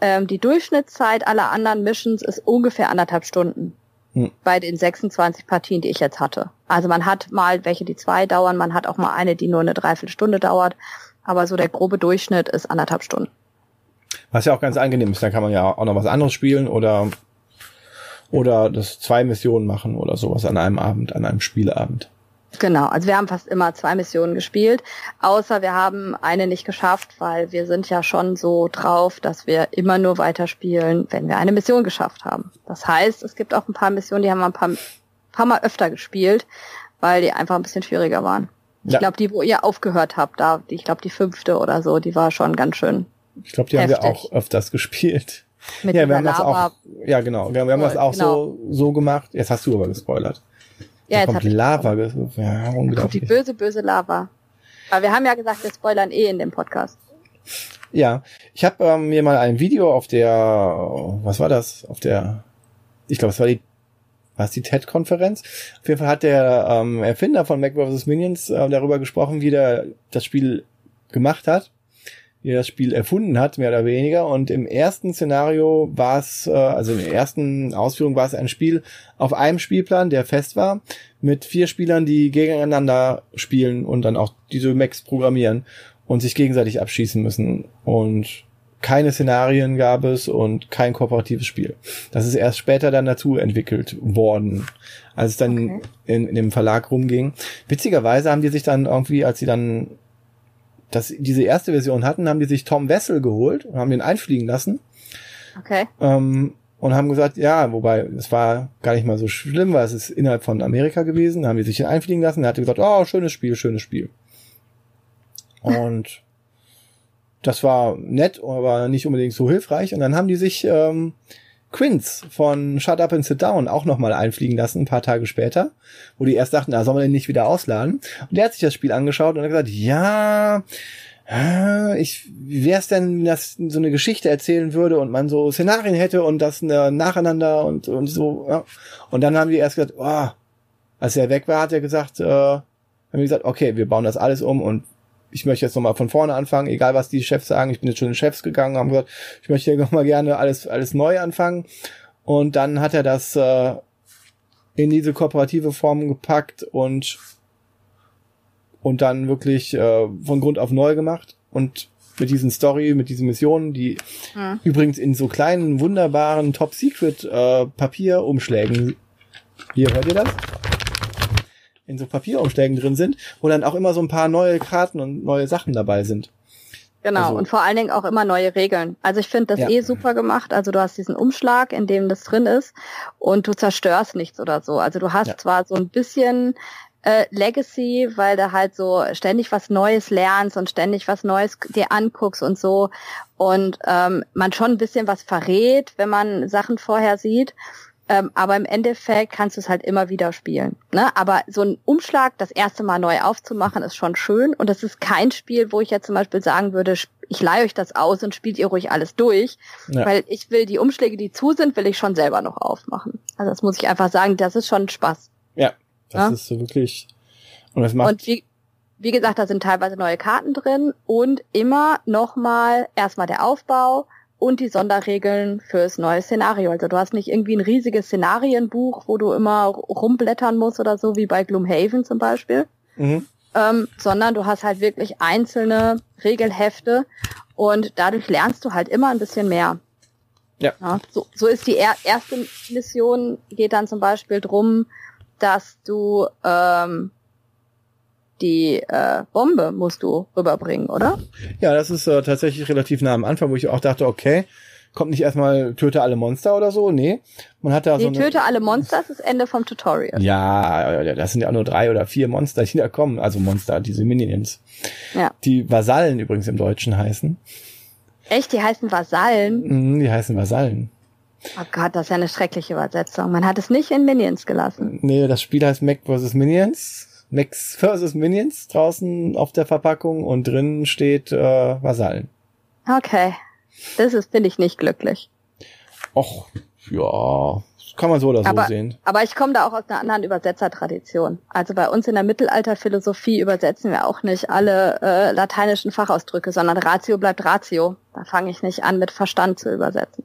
Ähm, die Durchschnittszeit aller anderen Missions ist ungefähr anderthalb Stunden. Hm. Bei den 26 Partien, die ich jetzt hatte. Also man hat mal welche, die zwei dauern, man hat auch mal eine, die nur eine Dreiviertelstunde dauert. Aber so der grobe Durchschnitt ist anderthalb Stunden. Was ja auch ganz angenehm ist, da kann man ja auch noch was anderes spielen oder oder das zwei Missionen machen oder sowas an einem Abend, an einem Spieleabend. Genau, also wir haben fast immer zwei Missionen gespielt, außer wir haben eine nicht geschafft, weil wir sind ja schon so drauf, dass wir immer nur weiterspielen, wenn wir eine Mission geschafft haben. Das heißt, es gibt auch ein paar Missionen, die haben wir ein paar, paar Mal öfter gespielt. weil die einfach ein bisschen schwieriger waren. Ich glaube, die, wo ihr aufgehört habt, da, ich glaube, die fünfte oder so, die war schon ganz schön. Ich glaube, die heftig. haben wir auch öfters (laughs) gespielt. Mit ja, wir haben das auch, ja genau, wir, wir haben das auch genau. so, so gemacht. Jetzt hast du aber gespoilert. Ja, da jetzt kommt Lava, ja, unglaublich. Die böse, böse Lava. Aber wir haben ja gesagt, wir spoilern eh in dem Podcast. Ja, ich habe ähm, mir mal ein Video auf der, was war das? Auf der, ich glaube, es war die, was die TED-Konferenz. Auf jeden Fall hat der ähm, Erfinder von Mac vs. Minions äh, darüber gesprochen, wie der das Spiel gemacht hat er das Spiel erfunden hat, mehr oder weniger. Und im ersten Szenario war es, äh, also in der ersten Ausführung war es ein Spiel auf einem Spielplan, der fest war, mit vier Spielern, die gegeneinander spielen und dann auch diese Macs programmieren und sich gegenseitig abschießen müssen. Und keine Szenarien gab es und kein kooperatives Spiel. Das ist erst später dann dazu entwickelt worden, als es dann okay. in, in dem Verlag rumging. Witzigerweise haben die sich dann irgendwie, als sie dann das, diese erste Version hatten, haben die sich Tom Wessel geholt und haben den einfliegen lassen. Okay. Ähm, und haben gesagt, ja, wobei es war gar nicht mal so schlimm, weil es ist innerhalb von Amerika gewesen, da haben die sich einfliegen lassen, er hatte gesagt, oh, schönes Spiel, schönes Spiel. (laughs) Und das war nett, aber nicht unbedingt so hilfreich. Und dann haben die sich ähm, Quince von Shut Up and Sit Down auch nochmal einfliegen lassen, ein paar Tage später, wo die erst dachten, na, soll man den nicht wieder ausladen? Und der hat sich das Spiel angeschaut und hat gesagt, ja, ich, wie wär's denn, wenn das so eine Geschichte erzählen würde und man so Szenarien hätte und das äh, nacheinander und, und so, ja. Und dann haben die erst gesagt, oh, als er weg war, hat er gesagt, äh, haben wir gesagt, okay, wir bauen das alles um und ich möchte jetzt nochmal von vorne anfangen, egal was die Chefs sagen, ich bin jetzt schon in Chefs gegangen, haben gesagt, ich möchte hier (laughs) nochmal gerne alles, alles neu anfangen. Und dann hat er das äh, in diese kooperative Form gepackt und und dann wirklich äh, von Grund auf neu gemacht und mit diesen Story, mit diesen Missionen, die hm. übrigens in so kleinen, wunderbaren Top-Secret-Papierumschlägen. Äh, Hier, hört ihr das? In so Papierumschlägen drin sind, wo dann auch immer so ein paar neue Karten und neue Sachen dabei sind. Genau, also, und vor allen Dingen auch immer neue Regeln. Also ich finde das ja. eh super gemacht. Also du hast diesen Umschlag, in dem das drin ist und du zerstörst nichts oder so. Also du hast ja. zwar so ein bisschen äh, Legacy, weil du halt so ständig was Neues lernst und ständig was Neues dir anguckst und so und ähm, man schon ein bisschen was verrät, wenn man Sachen vorher sieht. Ähm, aber im Endeffekt kannst du es halt immer wieder spielen. Ne? Aber so ein Umschlag das erste Mal neu aufzumachen, ist schon schön. Und das ist kein Spiel, wo ich jetzt zum Beispiel sagen würde, ich leihe euch das aus und spielt ihr ruhig alles durch. Ja. Weil ich will die Umschläge, die zu sind, will ich schon selber noch aufmachen. Also das muss ich einfach sagen, das ist schon Spaß. Ja, das ja? ist so wirklich. Und das macht. Und wie, wie gesagt, da sind teilweise neue Karten drin und immer nochmal erstmal der Aufbau, und die Sonderregeln fürs neue Szenario. Also du hast nicht irgendwie ein riesiges Szenarienbuch, wo du immer rumblättern musst oder so, wie bei Gloomhaven zum Beispiel, mhm. ähm, sondern du hast halt wirklich einzelne Regelhefte und dadurch lernst du halt immer ein bisschen mehr. Ja. ja so, so ist die er erste Mission, geht dann zum Beispiel drum, dass du ähm, die äh, Bombe musst du rüberbringen, oder? Ja, das ist äh, tatsächlich relativ nah am Anfang, wo ich auch dachte, okay, kommt nicht erstmal töte alle Monster oder so, nee. Man hat da nee, so eine, töte alle Monster ist das Ende vom Tutorial. Ja, das sind ja auch nur drei oder vier Monster, die da kommen, also Monster, diese Minions. Ja. Die Vasallen übrigens im Deutschen heißen. Echt, die heißen Vasallen? Mhm, die heißen Vasallen. Oh Gott, das ist ja eine schreckliche Übersetzung. Man hat es nicht in Minions gelassen. Nee, das Spiel heißt Mac vs. Minions. Max vs. Minions draußen auf der Verpackung und drinnen steht äh, Vasallen. Okay. Das ist, finde ich, nicht glücklich. Och, ja, kann man so oder so aber, sehen. Aber ich komme da auch aus einer anderen Übersetzertradition. Also bei uns in der Mittelalterphilosophie übersetzen wir auch nicht alle äh, lateinischen Fachausdrücke, sondern Ratio bleibt Ratio. Da fange ich nicht an, mit Verstand zu übersetzen.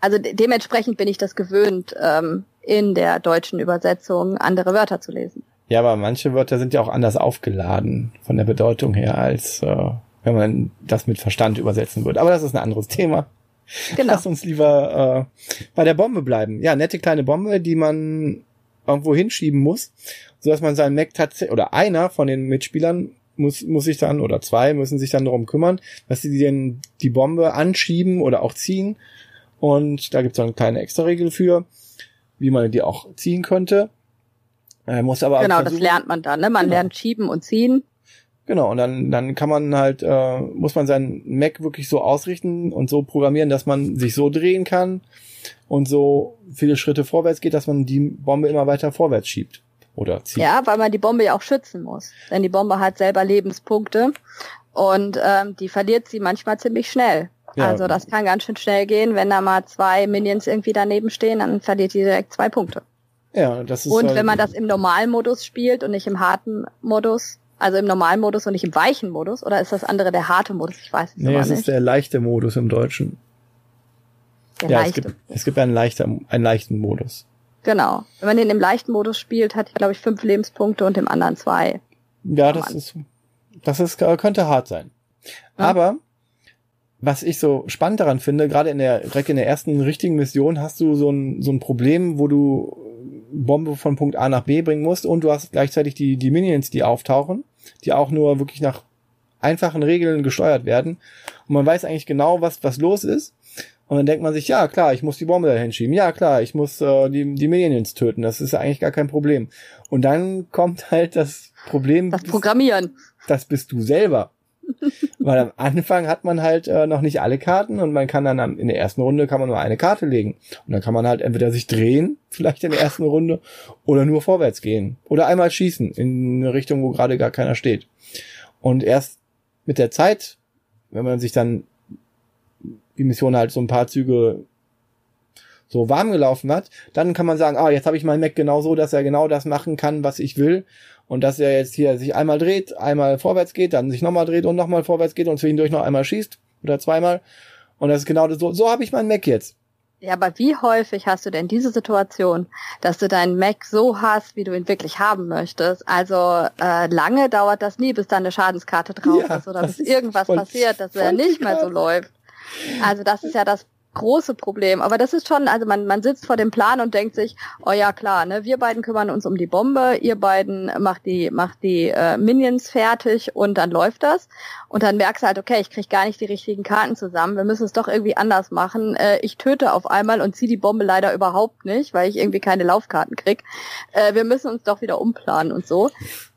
Also de dementsprechend bin ich das gewöhnt, ähm, in der deutschen Übersetzung andere Wörter zu lesen. Ja, aber manche Wörter sind ja auch anders aufgeladen von der Bedeutung her, als äh, wenn man das mit Verstand übersetzen würde. Aber das ist ein anderes Thema. Genau. Lass uns lieber äh, bei der Bombe bleiben. Ja, nette kleine Bombe, die man irgendwo hinschieben muss, so dass man seinen Mac tatsächlich oder einer von den Mitspielern muss muss sich dann oder zwei müssen sich dann darum kümmern, dass sie den die Bombe anschieben oder auch ziehen. Und da gibt's dann eine kleine Extra-Regel für wie man die auch ziehen könnte. Er muss aber genau, das lernt man dann. Ne? Man genau. lernt schieben und ziehen. Genau, und dann, dann kann man halt, äh, muss man seinen Mac wirklich so ausrichten und so programmieren, dass man sich so drehen kann und so viele Schritte vorwärts geht, dass man die Bombe immer weiter vorwärts schiebt oder zieht. Ja, weil man die Bombe ja auch schützen muss. Denn die Bombe hat selber Lebenspunkte und ähm, die verliert sie manchmal ziemlich schnell. Ja. Also das kann ganz schön schnell gehen. Wenn da mal zwei Minions irgendwie daneben stehen, dann verliert die direkt zwei Punkte. Ja, das ist. Und halt wenn man das im Normalmodus spielt und nicht im harten Modus, also im normalen Modus und nicht im weichen Modus, oder ist das andere der harte Modus? Ich weiß es nee, es nicht. ist der leichte Modus im Deutschen. Der ja, leichte. Es gibt, es gibt einen, leichter, einen leichten Modus. Genau. Wenn man den im leichten Modus spielt, hat er, glaube ich, fünf Lebenspunkte und im anderen zwei. Ja, das ist, das ist, könnte hart sein. Ja. Aber was ich so spannend daran finde, gerade in der, direkt in der ersten richtigen Mission hast du so ein, so ein Problem, wo du Bombe von Punkt A nach B bringen musst und du hast gleichzeitig die, die Minions, die auftauchen, die auch nur wirklich nach einfachen Regeln gesteuert werden. Und man weiß eigentlich genau, was, was los ist. Und dann denkt man sich, ja klar, ich muss die Bombe dahin schieben. Ja klar, ich muss äh, die, die Minions töten. Das ist ja eigentlich gar kein Problem. Und dann kommt halt das Problem. Das Programmieren. Das bist du selber. Weil am Anfang hat man halt äh, noch nicht alle Karten und man kann dann am, in der ersten Runde kann man nur eine Karte legen. Und dann kann man halt entweder sich drehen, vielleicht in der ersten Runde, oder nur vorwärts gehen. Oder einmal schießen in eine Richtung, wo gerade gar keiner steht. Und erst mit der Zeit, wenn man sich dann die Mission halt so ein paar Züge so warm gelaufen hat, dann kann man sagen, ah, jetzt habe ich meinen Mac genau so, dass er genau das machen kann, was ich will und dass er jetzt hier sich einmal dreht, einmal vorwärts geht, dann sich nochmal dreht und nochmal vorwärts geht und zwischendurch noch einmal schießt oder zweimal. Und das ist genau das, so, so habe ich meinen Mac jetzt. Ja, aber wie häufig hast du denn diese Situation, dass du deinen Mac so hast, wie du ihn wirklich haben möchtest? Also äh, lange dauert das nie, bis da eine Schadenskarte drauf ja, ist oder bis irgendwas voll, passiert, dass er nicht mehr so läuft. Also das ist ja das große Problem. Aber das ist schon, also man, man sitzt vor dem Plan und denkt sich, oh ja klar, ne, wir beiden kümmern uns um die Bombe, ihr beiden macht die, macht die äh, Minions fertig und dann läuft das. Und dann merkst du halt, okay, ich krieg gar nicht die richtigen Karten zusammen, wir müssen es doch irgendwie anders machen. Äh, ich töte auf einmal und ziehe die Bombe leider überhaupt nicht, weil ich irgendwie keine Laufkarten krieg. Äh, wir müssen uns doch wieder umplanen und so.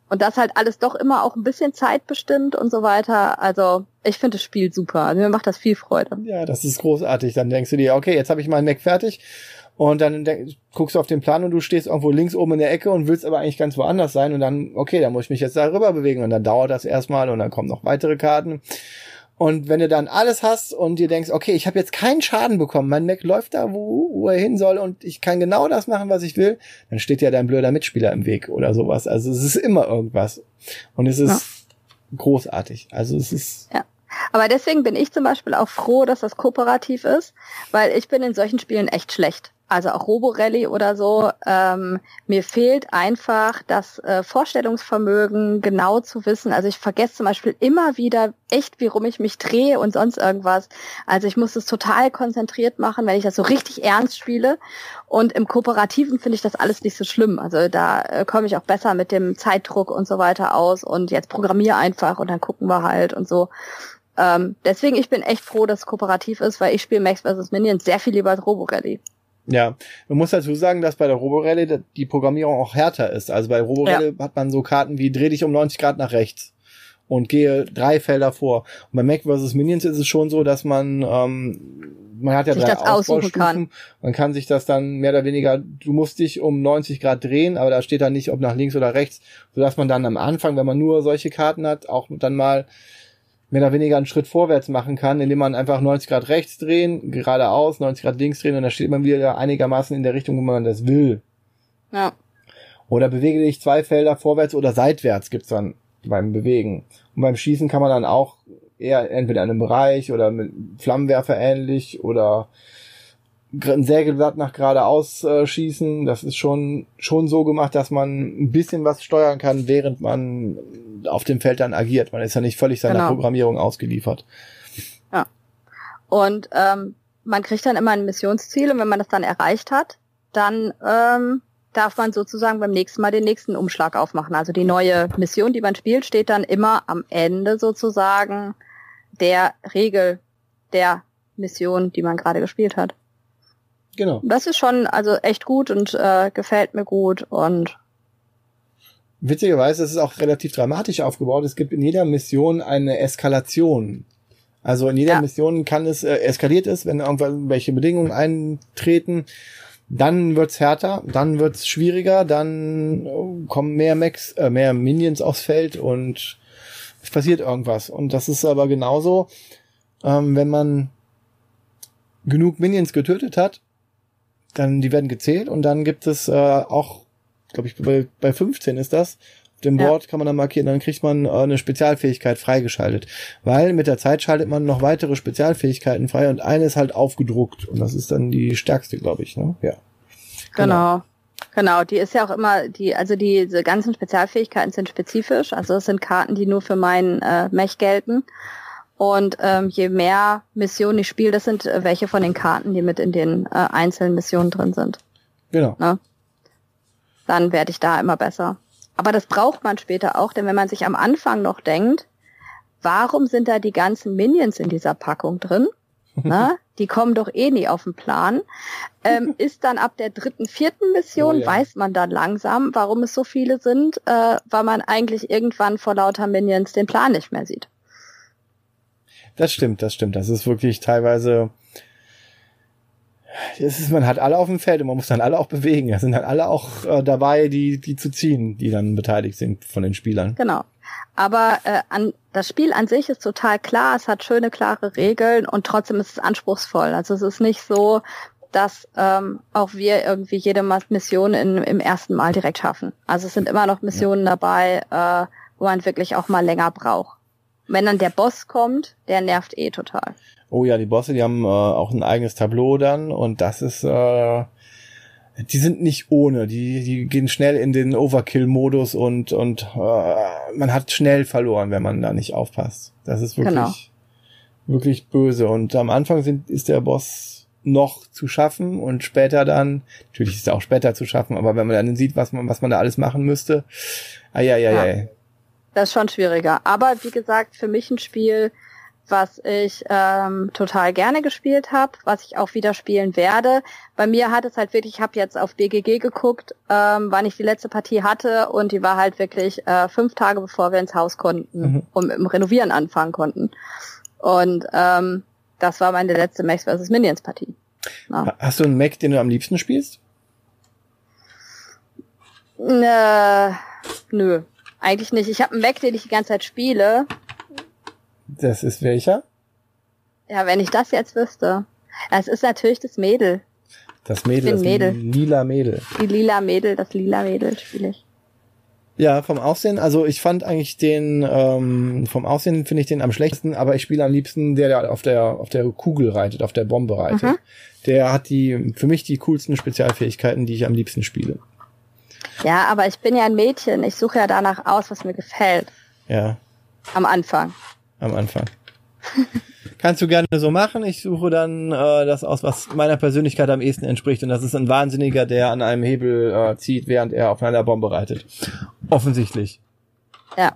Und das halt alles doch immer auch ein bisschen zeitbestimmt und so weiter. Also ich finde das Spiel super. Also mir macht das viel Freude. Ja, das ist großartig. Dann denkst du dir, okay, jetzt habe ich meinen Mac fertig. Und dann guckst du auf den Plan und du stehst irgendwo links oben in der Ecke und willst aber eigentlich ganz woanders sein. Und dann, okay, dann muss ich mich jetzt darüber bewegen. Und dann dauert das erstmal und dann kommen noch weitere Karten. Und wenn du dann alles hast und dir denkst, okay, ich habe jetzt keinen Schaden bekommen, mein Mac läuft da, wo, wo er hin soll und ich kann genau das machen, was ich will, dann steht ja dein blöder Mitspieler im Weg oder sowas. Also es ist immer irgendwas. Und es ist ja. großartig. Also es ist. Ja. Aber deswegen bin ich zum Beispiel auch froh, dass das kooperativ ist, weil ich bin in solchen Spielen echt schlecht also auch Roborally oder so, ähm, mir fehlt einfach das äh, Vorstellungsvermögen, genau zu wissen. Also ich vergesse zum Beispiel immer wieder echt, wie rum ich mich drehe und sonst irgendwas. Also ich muss es total konzentriert machen, wenn ich das so richtig ernst spiele. Und im Kooperativen finde ich das alles nicht so schlimm. Also da äh, komme ich auch besser mit dem Zeitdruck und so weiter aus. Und jetzt programmiere einfach und dann gucken wir halt und so. Ähm, deswegen, ich bin echt froh, dass es kooperativ ist, weil ich spiele Max vs. Minions sehr viel lieber als Roborally. Ja, man muss dazu sagen, dass bei der Roborelle die Programmierung auch härter ist. Also bei Roborelle ja. hat man so Karten wie dreh dich um 90 Grad nach rechts und gehe drei Felder vor. Und bei Mac vs. Minions ist es schon so, dass man ähm, man hat ja sich drei Ausbaustufen. Kann. Man kann sich das dann mehr oder weniger, du musst dich um 90 Grad drehen, aber da steht dann nicht, ob nach links oder rechts, sodass man dann am Anfang, wenn man nur solche Karten hat, auch dann mal mehr oder weniger einen Schritt vorwärts machen kann, indem man einfach 90 Grad rechts drehen, geradeaus, 90 Grad links drehen und dann steht man wieder einigermaßen in der Richtung, wo man das will. Ja. Oder bewege dich zwei Felder vorwärts oder seitwärts gibt's dann beim Bewegen. Und beim Schießen kann man dann auch eher entweder in einem Bereich oder mit Flammenwerfer ähnlich oder ein Sägeblatt nach geradeaus äh, schießen. Das ist schon, schon so gemacht, dass man ein bisschen was steuern kann, während man auf dem Feld dann agiert. Man ist ja nicht völlig seiner genau. Programmierung ausgeliefert. Ja. Und ähm, man kriegt dann immer ein Missionsziel und wenn man das dann erreicht hat, dann ähm, darf man sozusagen beim nächsten Mal den nächsten Umschlag aufmachen. Also die neue Mission, die man spielt, steht dann immer am Ende sozusagen der Regel der Mission, die man gerade gespielt hat. Genau. Das ist schon also echt gut und äh, gefällt mir gut und Witzigerweise ist es auch relativ dramatisch aufgebaut. Es gibt in jeder Mission eine Eskalation. Also in jeder ja. Mission kann es äh, eskaliert ist, wenn irgendwelche Bedingungen eintreten, dann wird's härter, dann wird's schwieriger, dann äh, kommen mehr Max, äh, mehr Minions aufs Feld und es passiert irgendwas. Und das ist aber genauso, ähm, wenn man genug Minions getötet hat, dann die werden gezählt und dann gibt es äh, auch, glaube ich, bei, bei 15 ist das, auf dem Board ja. kann man dann markieren, dann kriegt man äh, eine Spezialfähigkeit freigeschaltet. Weil mit der Zeit schaltet man noch weitere Spezialfähigkeiten frei und eine ist halt aufgedruckt und das ist dann die stärkste, glaube ich, ne? Ja. Genau. genau. Genau, die ist ja auch immer, die, also diese ganzen Spezialfähigkeiten sind spezifisch, also es sind Karten, die nur für meinen äh, Mech gelten. Und ähm, je mehr Missionen ich spiele, das sind äh, welche von den Karten, die mit in den äh, einzelnen Missionen drin sind. Genau. Ne? Dann werde ich da immer besser. Aber das braucht man später auch, denn wenn man sich am Anfang noch denkt, warum sind da die ganzen Minions in dieser Packung drin? (laughs) Na, die kommen doch eh nie auf den Plan. Ähm, (laughs) ist dann ab der dritten, vierten Mission, oh, ja. weiß man dann langsam, warum es so viele sind, äh, weil man eigentlich irgendwann vor lauter Minions den Plan nicht mehr sieht. Das stimmt, das stimmt. Das ist wirklich teilweise. Das ist, man hat alle auf dem Feld und man muss dann alle auch bewegen. Es sind dann alle auch äh, dabei, die, die zu ziehen, die dann beteiligt sind von den Spielern. Genau. Aber äh, an, das Spiel an sich ist total klar, es hat schöne, klare Regeln und trotzdem ist es anspruchsvoll. Also es ist nicht so, dass ähm, auch wir irgendwie jede Mission in, im ersten Mal direkt schaffen. Also es sind immer noch Missionen dabei, äh, wo man wirklich auch mal länger braucht. Wenn dann der Boss kommt, der nervt eh total. Oh ja, die Bosse, die haben äh, auch ein eigenes Tableau dann und das ist, äh, die sind nicht ohne, die, die gehen schnell in den Overkill-Modus und, und äh, man hat schnell verloren, wenn man da nicht aufpasst. Das ist wirklich, genau. wirklich böse. Und am Anfang sind, ist der Boss noch zu schaffen und später dann, natürlich ist er auch später zu schaffen, aber wenn man dann sieht, was man, was man da alles machen müsste, ai, ai, ai, ja. ai. Das ist schon schwieriger. Aber wie gesagt, für mich ein Spiel, was ich ähm, total gerne gespielt habe, was ich auch wieder spielen werde. Bei mir hat es halt wirklich, ich habe jetzt auf BGG geguckt, ähm, wann ich die letzte Partie hatte und die war halt wirklich äh, fünf Tage bevor wir ins Haus konnten mhm. und mit dem Renovieren anfangen konnten. Und ähm, das war meine letzte Max vs. Minions Partie. Ja. Hast du einen Mac, den du am liebsten spielst? Äh, nö. Eigentlich nicht. Ich habe einen Mac, den ich die ganze Zeit spiele. Das ist welcher? Ja, wenn ich das jetzt wüsste. Es ist natürlich das Mädel. Das Mädel, das Mädel. lila Mädel. Die lila Mädel, das lila Mädel spiele ich. Ja, vom Aussehen, also ich fand eigentlich den, ähm, vom Aussehen finde ich den am schlechtesten, aber ich spiele am liebsten der, der auf der, auf der Kugel reitet, auf der Bombe reitet. Mhm. Der hat die, für mich die coolsten Spezialfähigkeiten, die ich am liebsten spiele. Ja, aber ich bin ja ein Mädchen. Ich suche ja danach aus, was mir gefällt. Ja. Am Anfang. Am Anfang. (laughs) Kannst du gerne so machen. Ich suche dann äh, das aus, was meiner Persönlichkeit am ehesten entspricht. Und das ist ein Wahnsinniger, der an einem Hebel äh, zieht, während er auf einer Bombe reitet. Offensichtlich. Ja,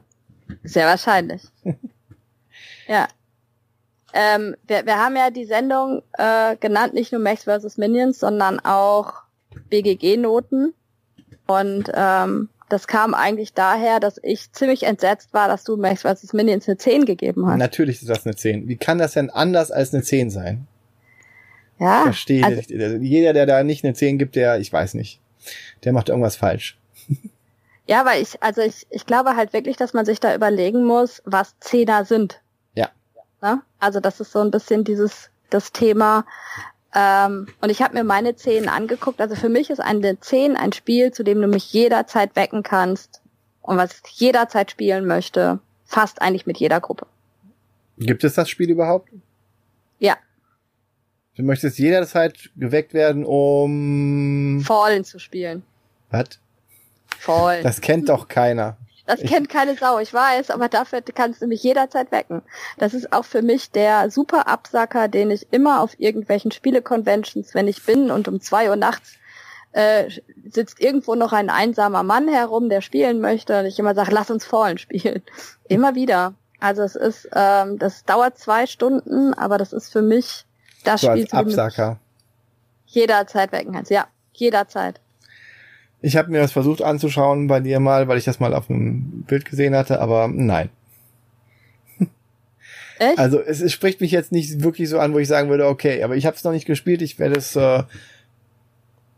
sehr wahrscheinlich. (laughs) ja. Ähm, wir, wir haben ja die Sendung äh, genannt, nicht nur Max vs. Minions, sondern auch BGG-Noten. Und ähm, das kam eigentlich daher, dass ich ziemlich entsetzt war, dass du Max vs. Minions eine 10 gegeben hast. Natürlich ist das eine 10. Wie kann das denn anders als eine 10 sein? Ja. Verstehe. Also, jeder, der da nicht eine 10 gibt, der, ich weiß nicht, der macht irgendwas falsch. Ja, weil ich, also ich, ich glaube halt wirklich, dass man sich da überlegen muss, was Zehner sind. Ja. Ne? Also das ist so ein bisschen dieses, das Thema, ähm, und ich habe mir meine Zehn angeguckt. Also für mich ist eine Zehn ein Spiel, zu dem du mich jederzeit wecken kannst und was ich jederzeit spielen möchte. Fast eigentlich mit jeder Gruppe. Gibt es das Spiel überhaupt? Ja. Du möchtest jederzeit geweckt werden, um Fallen zu spielen. Was? Fallen. Das kennt doch keiner. Das kennt keine Sau, ich weiß, aber dafür kannst du mich jederzeit wecken. Das ist auch für mich der super Absacker, den ich immer auf irgendwelchen Spieleconventions, wenn ich bin und um zwei Uhr nachts äh, sitzt irgendwo noch ein einsamer Mann herum, der spielen möchte und ich immer sage, lass uns Fallen spielen. Immer wieder. Also es ist, ähm, das dauert zwei Stunden, aber das ist für mich das so Spiel, als Absacker. jederzeit wecken kannst. Ja, jederzeit. Ich habe mir das versucht anzuschauen bei dir mal, weil ich das mal auf einem Bild gesehen hatte, aber nein. (laughs) Echt? Also es, es spricht mich jetzt nicht wirklich so an, wo ich sagen würde, okay, aber ich habe es noch nicht gespielt, ich werde es. Äh,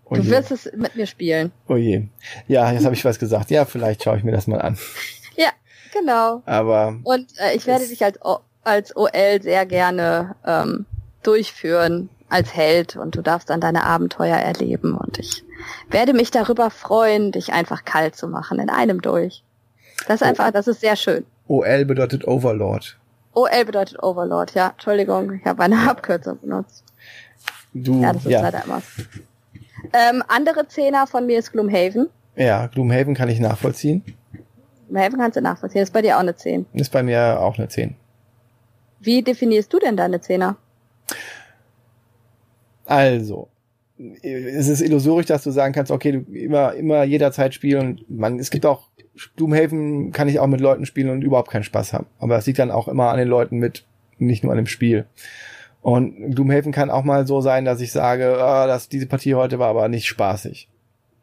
oh du wirst es mit mir spielen. Oh je. Ja, jetzt habe ich was gesagt. Ja, vielleicht schaue ich mir das mal an. (laughs) Ja, genau. Aber. Und äh, ich werde dich als, als OL sehr gerne ähm, durchführen als Held und du darfst dann deine Abenteuer erleben und ich werde mich darüber freuen, dich einfach kalt zu machen in einem durch. Das ist einfach, das ist sehr schön. OL bedeutet Overlord. OL bedeutet Overlord, ja. Entschuldigung, ich habe eine Abkürzung benutzt. Du, ja, das ist ja. leider immer. Ähm, andere Zehner von mir ist Gloomhaven. Ja, Gloomhaven kann ich nachvollziehen. Gloomhaven kannst du nachvollziehen. Ist bei dir auch eine 10. Ist bei mir auch eine 10. Wie definierst du denn deine Zehner? Also, es ist illusorisch, dass du sagen kannst, okay, du immer, immer jederzeit spielen. Man, es gibt auch Doomhaven kann ich auch mit Leuten spielen und überhaupt keinen Spaß haben. Aber das liegt dann auch immer an den Leuten mit, nicht nur an dem Spiel. Und Doomhaven kann auch mal so sein, dass ich sage, ah, dass diese Partie heute war aber nicht spaßig.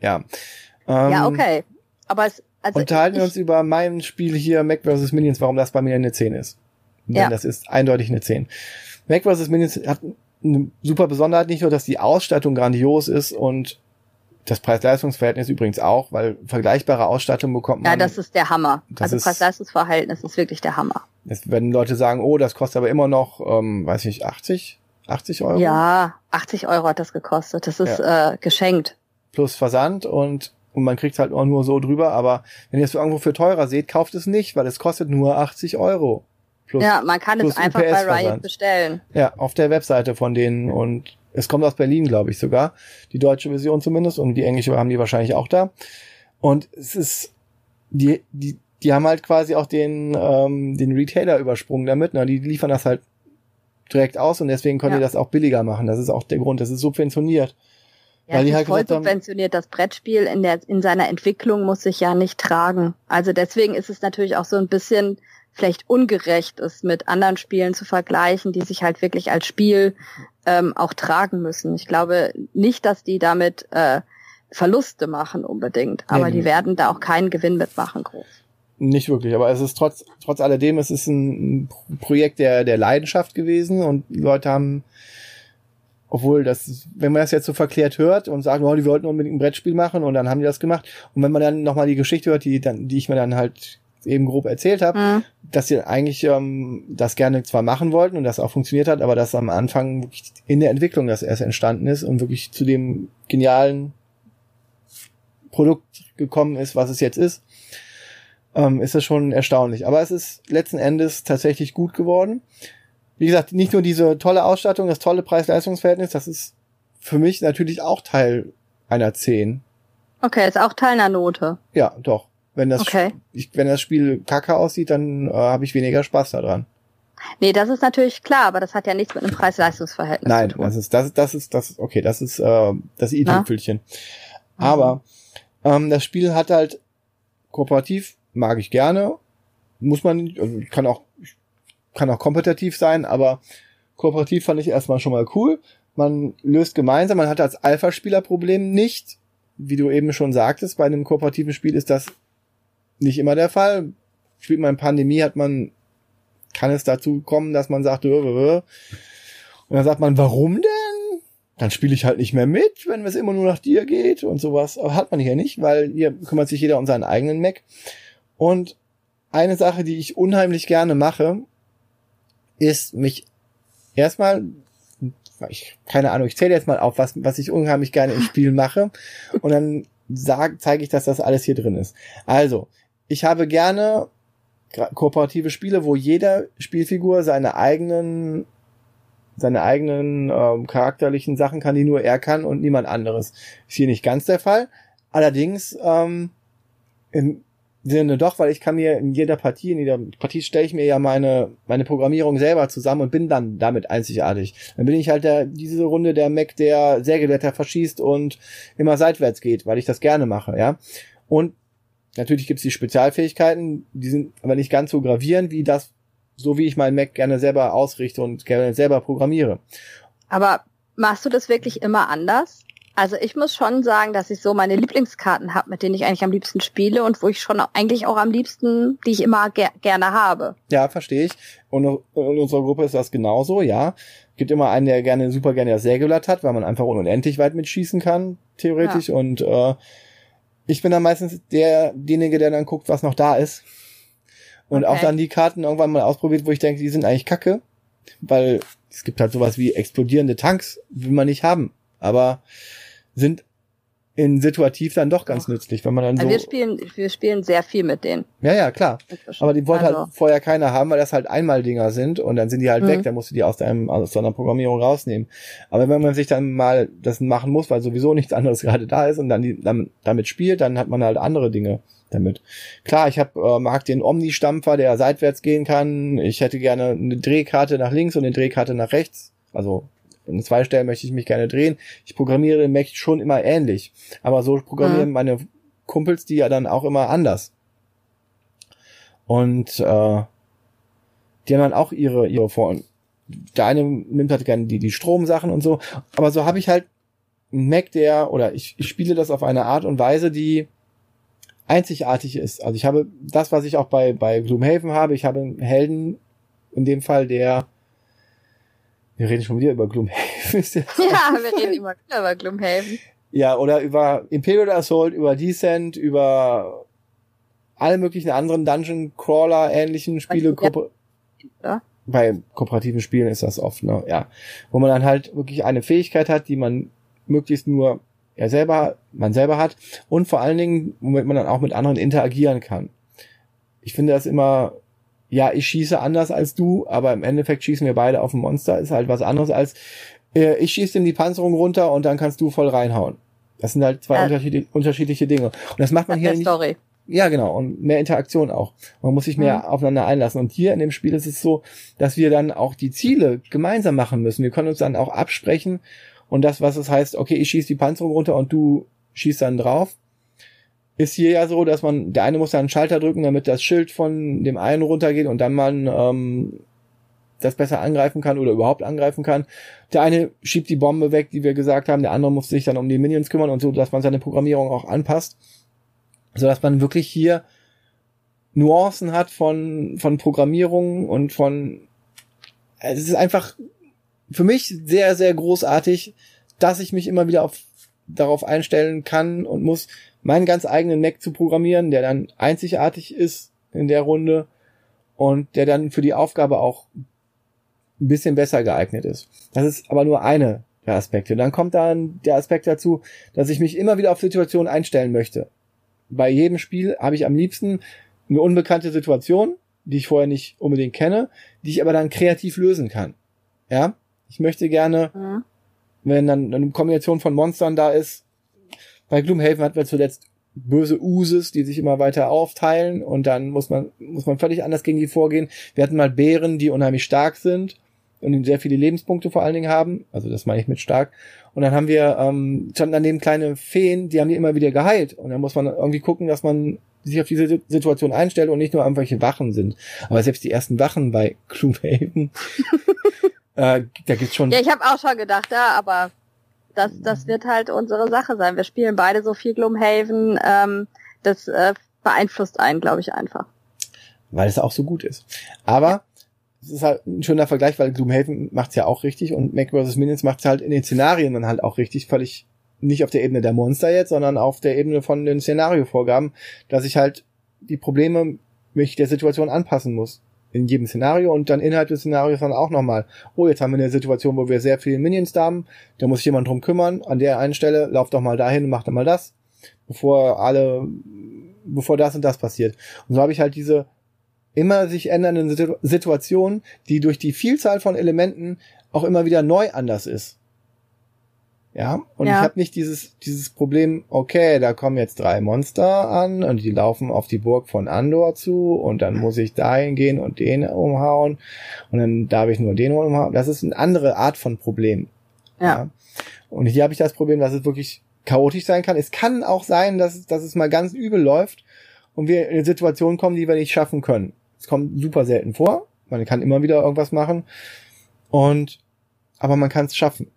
Ja. Ähm, ja, okay. Aber es, also unterhalten wir uns über mein Spiel hier, Mac vs. Minions, warum das bei mir eine 10 ist. Denn ja. das ist eindeutig eine 10. Mac vs. Minions hat eine super Besonderheit, nicht nur, dass die Ausstattung grandios ist und das Preis-Leistungs-Verhältnis übrigens auch, weil vergleichbare Ausstattung bekommt man. Ja, das ist der Hammer. Also Preis-Leistungs-Verhältnis ist wirklich der Hammer. Das, wenn Leute sagen, oh, das kostet aber immer noch, ähm, weiß ich, 80, 80 Euro? Ja, 80 Euro hat das gekostet. Das ist ja. äh, geschenkt. Plus Versand und, und man kriegt halt auch nur so drüber. Aber wenn ihr es irgendwo für teurer seht, kauft es nicht, weil es kostet nur 80 Euro. Plus, ja, man kann es einfach bei Riot bestellen. Ja, auf der Webseite von denen und es kommt aus Berlin, glaube ich sogar. Die deutsche Version zumindest und die englische haben die wahrscheinlich auch da. Und es ist, die, die, die haben halt quasi auch den, ähm, den Retailer übersprungen damit. Ne? Die liefern das halt direkt aus und deswegen können ja. die das auch billiger machen. Das ist auch der Grund. Das ist subventioniert. Ja, weil die halt voll subventioniert. Das Brettspiel in der in seiner Entwicklung muss sich ja nicht tragen. Also deswegen ist es natürlich auch so ein bisschen vielleicht ungerecht ist, mit anderen Spielen zu vergleichen, die sich halt wirklich als Spiel ähm, auch tragen müssen. Ich glaube nicht, dass die damit äh, Verluste machen unbedingt, aber nee, die werden da auch keinen Gewinn mitmachen groß. Nicht wirklich, aber es ist trotz, trotz alledem, es ist ein Projekt der, der Leidenschaft gewesen und Leute haben, obwohl das, wenn man das jetzt so verklärt hört und sagt, oh, die wollten unbedingt ein Brettspiel machen und dann haben die das gemacht. Und wenn man dann nochmal die Geschichte hört, die, dann, die ich mir dann halt eben grob erzählt habe, mhm. dass sie eigentlich ähm, das gerne zwar machen wollten und das auch funktioniert hat, aber dass am Anfang in der Entwicklung das erst entstanden ist und wirklich zu dem genialen Produkt gekommen ist, was es jetzt ist, ähm, ist das schon erstaunlich. Aber es ist letzten Endes tatsächlich gut geworden. Wie gesagt, nicht nur diese tolle Ausstattung, das tolle Preis-Leistungs-Verhältnis, das ist für mich natürlich auch Teil einer 10. Okay, ist auch Teil einer Note. Ja, doch. Wenn das, okay. ich, wenn das Spiel kacke aussieht, dann äh, habe ich weniger Spaß daran. Nee, das ist natürlich klar, aber das hat ja nichts mit einem Preis-Leistungs-Verhältnis Nein, zu tun. das ist, das, das ist, das, okay, das ist äh, das i-Tüpfelchen. Aber ähm, das Spiel hat halt kooperativ, mag ich gerne, muss man, also kann auch, kann auch kompetitiv sein, aber kooperativ fand ich erstmal schon mal cool. Man löst gemeinsam, man hat als Alpha-Spieler-Problem nicht, wie du eben schon sagtest, bei einem kooperativen Spiel ist das nicht immer der Fall. Spielt man Pandemie, hat man, kann es dazu kommen, dass man sagt, äh, äh, äh. und dann sagt man, warum denn? Dann spiele ich halt nicht mehr mit, wenn es immer nur nach dir geht und sowas. Aber hat man hier nicht, weil hier kümmert sich jeder um seinen eigenen Mac. Und eine Sache, die ich unheimlich gerne mache, ist mich erstmal, ich, keine Ahnung, ich zähle jetzt mal auf, was, was ich unheimlich gerne im Spiel mache. Und dann zeige ich, dass das alles hier drin ist. Also, ich habe gerne kooperative Spiele, wo jeder Spielfigur seine eigenen seine eigenen ähm, charakterlichen Sachen kann, die nur er kann und niemand anderes. Ist hier nicht ganz der Fall. Allerdings ähm, im Sinne doch, weil ich kann mir in jeder Partie, in jeder Partie stelle ich mir ja meine meine Programmierung selber zusammen und bin dann damit einzigartig. Dann bin ich halt der diese Runde der Mac, der Sägeblätter verschießt und immer seitwärts geht, weil ich das gerne mache, ja. Und Natürlich gibt es die Spezialfähigkeiten, die sind aber nicht ganz so gravierend wie das, so wie ich meinen Mac gerne selber ausrichte und gerne selber programmiere. Aber machst du das wirklich immer anders? Also ich muss schon sagen, dass ich so meine Lieblingskarten habe, mit denen ich eigentlich am liebsten spiele und wo ich schon eigentlich auch am liebsten, die ich immer ger gerne habe. Ja, verstehe ich. Und in unserer Gruppe ist das genauso, ja. Gibt immer einen, der gerne super gerne das Sägeblatt hat, weil man einfach unendlich weit mitschießen kann, theoretisch. Ja. Und äh, ich bin dann meistens der, derjenige, der dann guckt, was noch da ist. Und okay. auch dann die Karten irgendwann mal ausprobiert, wo ich denke, die sind eigentlich kacke. Weil es gibt halt sowas wie explodierende Tanks, will man nicht haben. Aber sind in situativ dann doch ganz nützlich, wenn man dann also so. Wir spielen, wir spielen sehr viel mit denen. Ja, ja, klar. Aber die wollte halt also. halt vorher keiner haben, weil das halt Einmal-Dinger sind und dann sind die halt mhm. weg, dann musst du die aus deinem, aus deiner Programmierung rausnehmen. Aber wenn man sich dann mal das machen muss, weil sowieso nichts anderes (laughs) gerade da ist und dann die, dann, damit spielt, dann hat man halt andere Dinge damit. Klar, ich hab, äh, mag den Omni-Stampfer, der seitwärts gehen kann. Ich hätte gerne eine Drehkarte nach links und eine Drehkarte nach rechts. Also in zwei Stellen möchte ich mich gerne drehen. Ich programmiere den Mac schon immer ähnlich. Aber so programmieren mhm. meine Kumpels die ja dann auch immer anders. Und äh, die haben dann auch ihre, ihre Vor- der eine nimmt halt gerne die, die Stromsachen und so. Aber so habe ich halt einen Mac, der, oder ich, ich spiele das auf eine Art und Weise, die einzigartig ist. Also ich habe das, was ich auch bei, bei Gloomhaven habe. Ich habe einen Helden, in dem Fall, der wir reden schon wieder über Gloomhaven. (laughs) ja, wir reden immer über Gloomhaven. Ja, oder über Imperial Assault, über Descent, über alle möglichen anderen Dungeon Crawler ähnlichen Spiele. Ja. Bei kooperativen Spielen ist das oft, ne? Ja. Wo man dann halt wirklich eine Fähigkeit hat, die man möglichst nur er selber, man selber hat und vor allen Dingen, womit man dann auch mit anderen interagieren kann. Ich finde das immer ja, ich schieße anders als du, aber im Endeffekt schießen wir beide auf ein Monster, ist halt was anderes als äh, ich schieße ihm die Panzerung runter und dann kannst du voll reinhauen. Das sind halt zwei ja. unterschiedliche, unterschiedliche Dinge. Und das macht man das hier nicht. Story. Ja, genau. Und mehr Interaktion auch. Man muss sich mehr mhm. aufeinander einlassen. Und hier in dem Spiel ist es so, dass wir dann auch die Ziele gemeinsam machen müssen. Wir können uns dann auch absprechen. Und das, was es heißt, okay, ich schieße die Panzerung runter und du schießt dann drauf ist hier ja so, dass man, der eine muss dann einen Schalter drücken, damit das Schild von dem einen runtergeht und dann man ähm, das besser angreifen kann oder überhaupt angreifen kann. Der eine schiebt die Bombe weg, die wir gesagt haben, der andere muss sich dann um die Minions kümmern und so, dass man seine Programmierung auch anpasst, so dass man wirklich hier Nuancen hat von von Programmierung und von es ist einfach für mich sehr sehr großartig, dass ich mich immer wieder auf darauf einstellen kann und muss, meinen ganz eigenen Mac zu programmieren, der dann einzigartig ist in der Runde und der dann für die Aufgabe auch ein bisschen besser geeignet ist. Das ist aber nur eine der Aspekte. Dann kommt dann der Aspekt dazu, dass ich mich immer wieder auf Situationen einstellen möchte. Bei jedem Spiel habe ich am liebsten eine unbekannte Situation, die ich vorher nicht unbedingt kenne, die ich aber dann kreativ lösen kann. Ja, ich möchte gerne mhm wenn dann eine Kombination von Monstern da ist. Bei Gloomhaven hatten wir zuletzt böse Uses, die sich immer weiter aufteilen und dann muss man, muss man völlig anders gegen die vorgehen. Wir hatten mal Bären, die unheimlich stark sind und sehr viele Lebenspunkte vor allen Dingen haben. Also das meine ich mit stark. Und dann haben wir ähm, schon daneben kleine Feen, die haben die immer wieder geheilt. Und dann muss man irgendwie gucken, dass man sich auf diese Situation einstellt und nicht nur irgendwelche Wachen sind. Aber selbst die ersten Wachen bei (laughs) Gloomhaven Äh, da gibt's schon. Ja, ich habe auch schon gedacht, ja, aber das, das wird halt unsere Sache sein. Wir spielen beide so viel Gloomhaven. Ähm, das äh, beeinflusst einen, glaube ich, einfach. Weil es auch so gut ist. Aber es ist halt ein schöner Vergleich, weil Gloomhaven macht's ja auch richtig und Mac vs. Minions macht's halt in den Szenarien dann halt auch richtig, völlig nicht auf der Ebene der Monster jetzt, sondern auf der Ebene von den Szenariovorgaben, dass ich halt die Probleme mich der Situation anpassen muss in jedem Szenario und dann innerhalb des Szenarios dann auch nochmal, oh, jetzt haben wir eine Situation, wo wir sehr viele Minions da haben, da muss sich jemand drum kümmern, an der einen Stelle, lauf doch mal dahin und mach doch mal das, bevor alle, bevor das und das passiert. Und so habe ich halt diese immer sich ändernden Situationen, die durch die Vielzahl von Elementen auch immer wieder neu anders ist. Ja, und ja. ich habe nicht dieses, dieses Problem, okay, da kommen jetzt drei Monster an und die laufen auf die Burg von Andor zu und dann muss ich dahin gehen und den umhauen und dann darf ich nur den umhauen. Das ist eine andere Art von Problem. Ja. ja. Und hier habe ich das Problem, dass es wirklich chaotisch sein kann. Es kann auch sein, dass, dass es mal ganz übel läuft und wir in eine Situation kommen, die wir nicht schaffen können. Es kommt super selten vor. Man kann immer wieder irgendwas machen. Und, aber man kann es schaffen.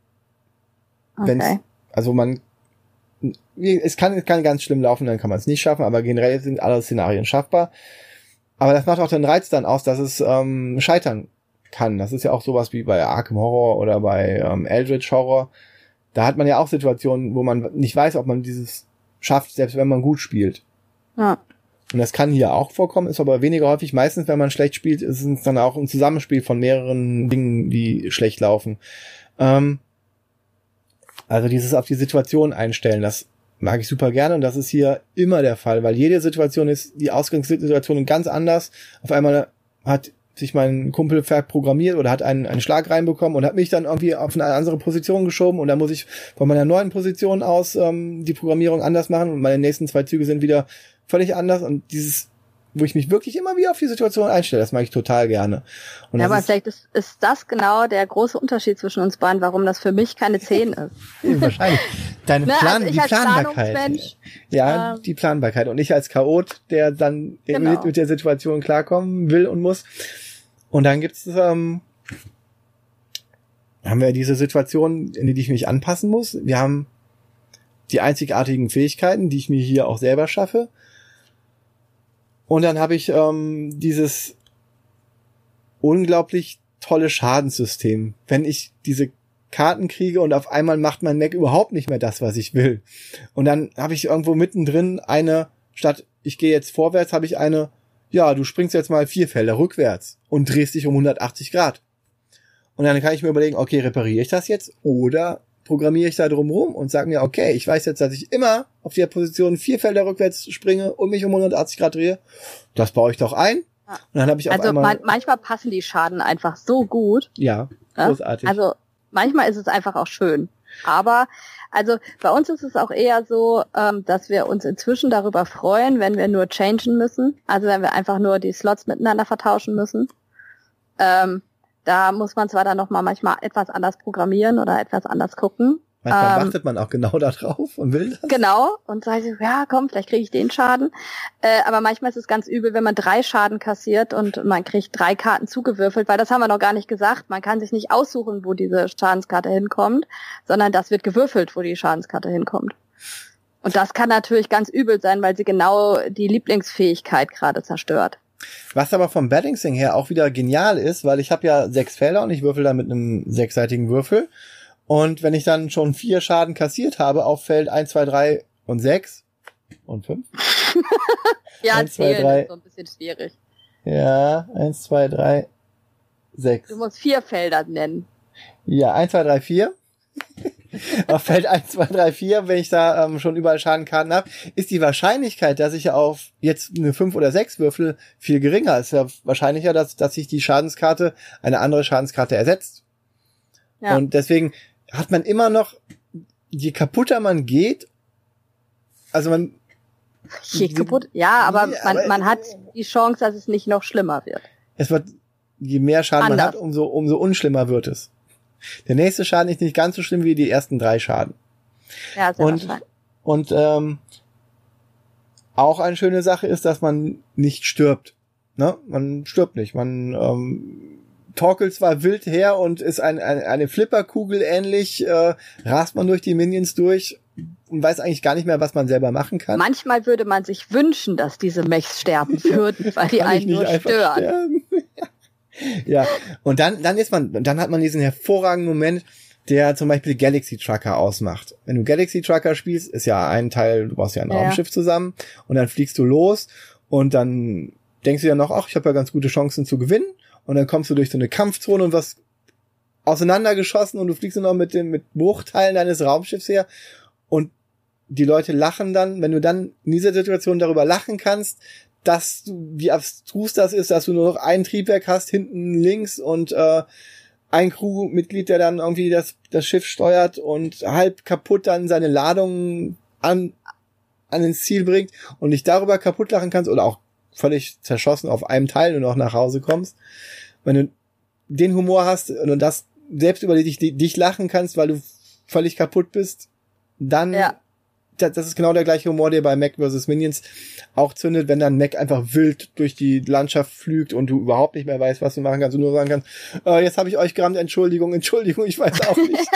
Okay. also man es kann, es kann ganz schlimm laufen, dann kann man es nicht schaffen, aber generell sind alle Szenarien schaffbar. Aber das macht auch den Reiz dann aus, dass es ähm, scheitern kann. Das ist ja auch sowas wie bei Arkham Horror oder bei ähm, Eldritch Horror. Da hat man ja auch Situationen, wo man nicht weiß, ob man dieses schafft, selbst wenn man gut spielt. Ja. Und das kann hier auch vorkommen, ist aber weniger häufig. Meistens, wenn man schlecht spielt, ist es dann auch ein Zusammenspiel von mehreren Dingen, die schlecht laufen. Ähm, also dieses auf die Situation einstellen, das mag ich super gerne und das ist hier immer der Fall, weil jede Situation ist, die Ausgangssituation ganz anders. Auf einmal hat sich mein Kumpel verprogrammiert oder hat einen, einen Schlag reinbekommen und hat mich dann irgendwie auf eine andere Position geschoben und dann muss ich von meiner neuen Position aus ähm, die Programmierung anders machen und meine nächsten zwei Züge sind wieder völlig anders und dieses wo ich mich wirklich immer wieder auf die Situation einstelle. Das mag ich total gerne. Und ja, aber ist, vielleicht ist, ist das genau der große Unterschied zwischen uns beiden, warum das für mich keine 10 (laughs) ist. Wahrscheinlich. Deine (laughs) ne, Plan, also die Planbarkeit. Ja, ähm, die Planbarkeit. Und ich als Chaot, der dann genau. mit, mit, der Situation klarkommen will und muss. Und dann gibt's ähm, haben wir diese Situation, in die ich mich anpassen muss. Wir haben die einzigartigen Fähigkeiten, die ich mir hier auch selber schaffe. Und dann habe ich ähm, dieses unglaublich tolle Schadenssystem. Wenn ich diese Karten kriege und auf einmal macht mein Mac überhaupt nicht mehr das, was ich will. Und dann habe ich irgendwo mittendrin eine, statt ich gehe jetzt vorwärts, habe ich eine, ja, du springst jetzt mal vier Felder rückwärts und drehst dich um 180 Grad. Und dann kann ich mir überlegen, okay, repariere ich das jetzt oder programmiere ich da drumherum und sage mir, okay, ich weiß jetzt, dass ich immer auf der Position vier Felder rückwärts springe und mich um 180 Grad drehe. Das baue ich doch ein. Und dann habe ich also man, manchmal passen die Schaden einfach so gut. Ja, großartig. Also manchmal ist es einfach auch schön. Aber also bei uns ist es auch eher so, ähm, dass wir uns inzwischen darüber freuen, wenn wir nur changen müssen. Also wenn wir einfach nur die Slots miteinander vertauschen müssen. Ähm, da muss man zwar dann nochmal manchmal etwas anders programmieren oder etwas anders gucken. Manchmal ähm, wartet man auch genau da drauf und will das. Genau, und sagt, ja komm, vielleicht kriege ich den Schaden. Äh, aber manchmal ist es ganz übel, wenn man drei Schaden kassiert und man kriegt drei Karten zugewürfelt, weil das haben wir noch gar nicht gesagt. Man kann sich nicht aussuchen, wo diese Schadenskarte hinkommt, sondern das wird gewürfelt, wo die Schadenskarte hinkommt. Und das kann natürlich ganz übel sein, weil sie genau die Lieblingsfähigkeit gerade zerstört. Was aber vom Balancing her auch wieder genial ist, weil ich habe ja sechs Felder und ich würfel da mit einem sechsseitigen Würfel. Und wenn ich dann schon vier Schaden kassiert habe auf Feld 1, 2, 3 und 6 und 5. (laughs) ja, 1, 2, 3, ist so ein bisschen schwierig. Ja, 1, 2, 3, 6. Du musst vier Felder nennen. Ja, 1, 2, 3, 4 auf Feld 1, 2, 3, 4, wenn ich da ähm, schon überall Schadenkarten habe, ist die Wahrscheinlichkeit, dass ich auf jetzt eine 5 oder 6 würfel, viel geringer. Es ist ja wahrscheinlicher, dass, dass sich die Schadenskarte eine andere Schadenskarte ersetzt. Ja. Und deswegen hat man immer noch, je kaputter man geht, also man. Je kaputt, ja, aber, ja, man, aber man hat die Chance, dass es nicht noch schlimmer wird. Es wird, je mehr Schaden Anders. man hat, umso, umso unschlimmer wird es. Der nächste Schaden ist nicht ganz so schlimm wie die ersten drei Schaden. Ja, sehr und, und ähm, auch eine schöne Sache ist, dass man nicht stirbt. Ne? Man stirbt nicht. Man ähm, torkelt zwar wild her und ist ein, ein, eine Flipperkugel ähnlich, äh, rast man durch die Minions durch und weiß eigentlich gar nicht mehr, was man selber machen kann. Manchmal würde man sich wünschen, dass diese Mechs sterben würden, weil die einen nur stören. (laughs) ja, und dann, dann ist man, dann hat man diesen hervorragenden Moment, der zum Beispiel Galaxy Trucker ausmacht. Wenn du Galaxy Trucker spielst, ist ja ein Teil, du brauchst ja ein ja. Raumschiff zusammen und dann fliegst du los und dann denkst du ja noch, ach, ich habe ja ganz gute Chancen zu gewinnen und dann kommst du durch so eine Kampfzone und was auseinandergeschossen und du fliegst nur noch mit dem mit Bruchteilen deines Raumschiffs her und die Leute lachen dann, wenn du dann in dieser Situation darüber lachen kannst, dass du, wie abstrus das ist, dass du nur noch ein Triebwerk hast, hinten links und äh, ein Crewmitglied, der dann irgendwie das, das Schiff steuert und halb kaputt dann seine Ladung an, an ins Ziel bringt und dich darüber kaputt lachen kannst oder auch völlig zerschossen auf einem Teil nur noch nach Hause kommst. Wenn du den Humor hast und das selbst über dich, dich lachen kannst, weil du völlig kaputt bist, dann ja das ist genau der gleiche Humor, der bei Mac vs. Minions auch zündet, wenn dann Mac einfach wild durch die Landschaft flügt und du überhaupt nicht mehr weißt, was du machen kannst und nur sagen kannst, äh, jetzt habe ich euch gerammt, Entschuldigung, Entschuldigung, ich weiß auch nicht. (laughs)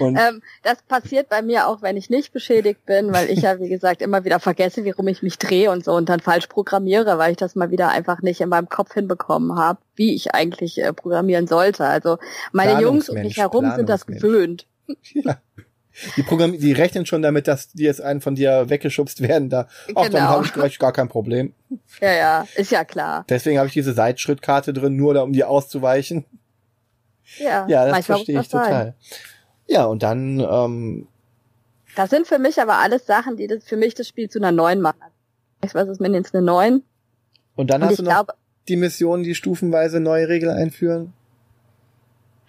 ähm, das passiert bei mir auch, wenn ich nicht beschädigt bin, weil ich ja, wie gesagt, immer wieder vergesse, wie rum ich mich drehe und so und dann falsch programmiere, weil ich das mal wieder einfach nicht in meinem Kopf hinbekommen habe, wie ich eigentlich äh, programmieren sollte. Also meine Jungs um mich herum sind das gewöhnt. (laughs) Ja. Die, Programm die rechnen schon damit, dass die jetzt einen von dir weggeschubst werden. Da, ach, genau. dann habe ich gleich gar kein Problem. Ja, ja, ist ja klar. Deswegen habe ich diese Seitschrittkarte drin, nur da, um dir auszuweichen. Ja, ja das verstehe ich total. Sein. Ja, und dann. Ähm, das sind für mich aber alles Sachen, die das für mich das Spiel zu einer neuen machen. Ich weiß, es ist mindestens eine neun. Und dann und hast du noch glaub, die Missionen, die stufenweise neue Regeln einführen?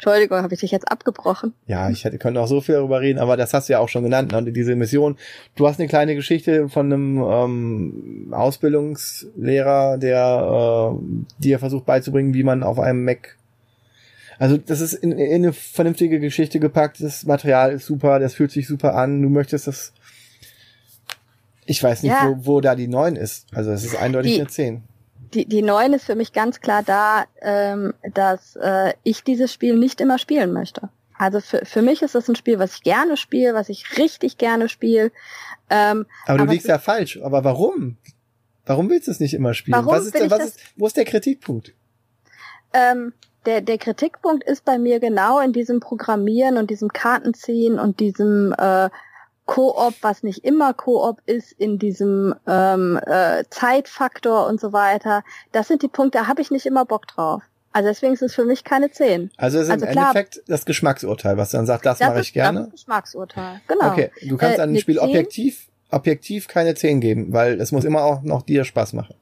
Entschuldigung, habe ich dich jetzt abgebrochen? Ja, ich hätte können auch so viel darüber reden, aber das hast du ja auch schon genannt, ne? diese Mission. Du hast eine kleine Geschichte von einem ähm, Ausbildungslehrer, der äh, dir versucht beizubringen, wie man auf einem Mac also das ist in, in eine vernünftige Geschichte gepackt, das Material ist super, das fühlt sich super an, du möchtest das. Ich weiß nicht, ja. wo, wo da die 9 ist. Also es ist eindeutig die, eine 10. Die, die 9 ist für mich ganz klar da, ähm, dass äh, ich dieses Spiel nicht immer spielen möchte. Also für, für mich ist das ein Spiel, was ich gerne spiele, was ich richtig gerne spiele. Ähm, aber du aber liegst ja falsch. Aber warum? Warum willst du es nicht immer spielen? Warum was ist, denn, was ist, wo ist der Kritikpunkt? Ähm, der, der Kritikpunkt ist bei mir genau in diesem Programmieren und diesem Kartenziehen und diesem äh, Koop, was nicht immer Koop ist, in diesem ähm, äh, Zeitfaktor und so weiter. Das sind die Punkte, da habe ich nicht immer Bock drauf. Also deswegen ist es für mich keine 10. Also es ist also im klar, Endeffekt das Geschmacksurteil, was dann sagt, das, das mache ich gerne. Das Geschmacksurteil, genau. Okay, du kannst äh, einem Spiel 10, objektiv, objektiv keine 10 geben, weil es muss immer auch noch dir Spaß machen.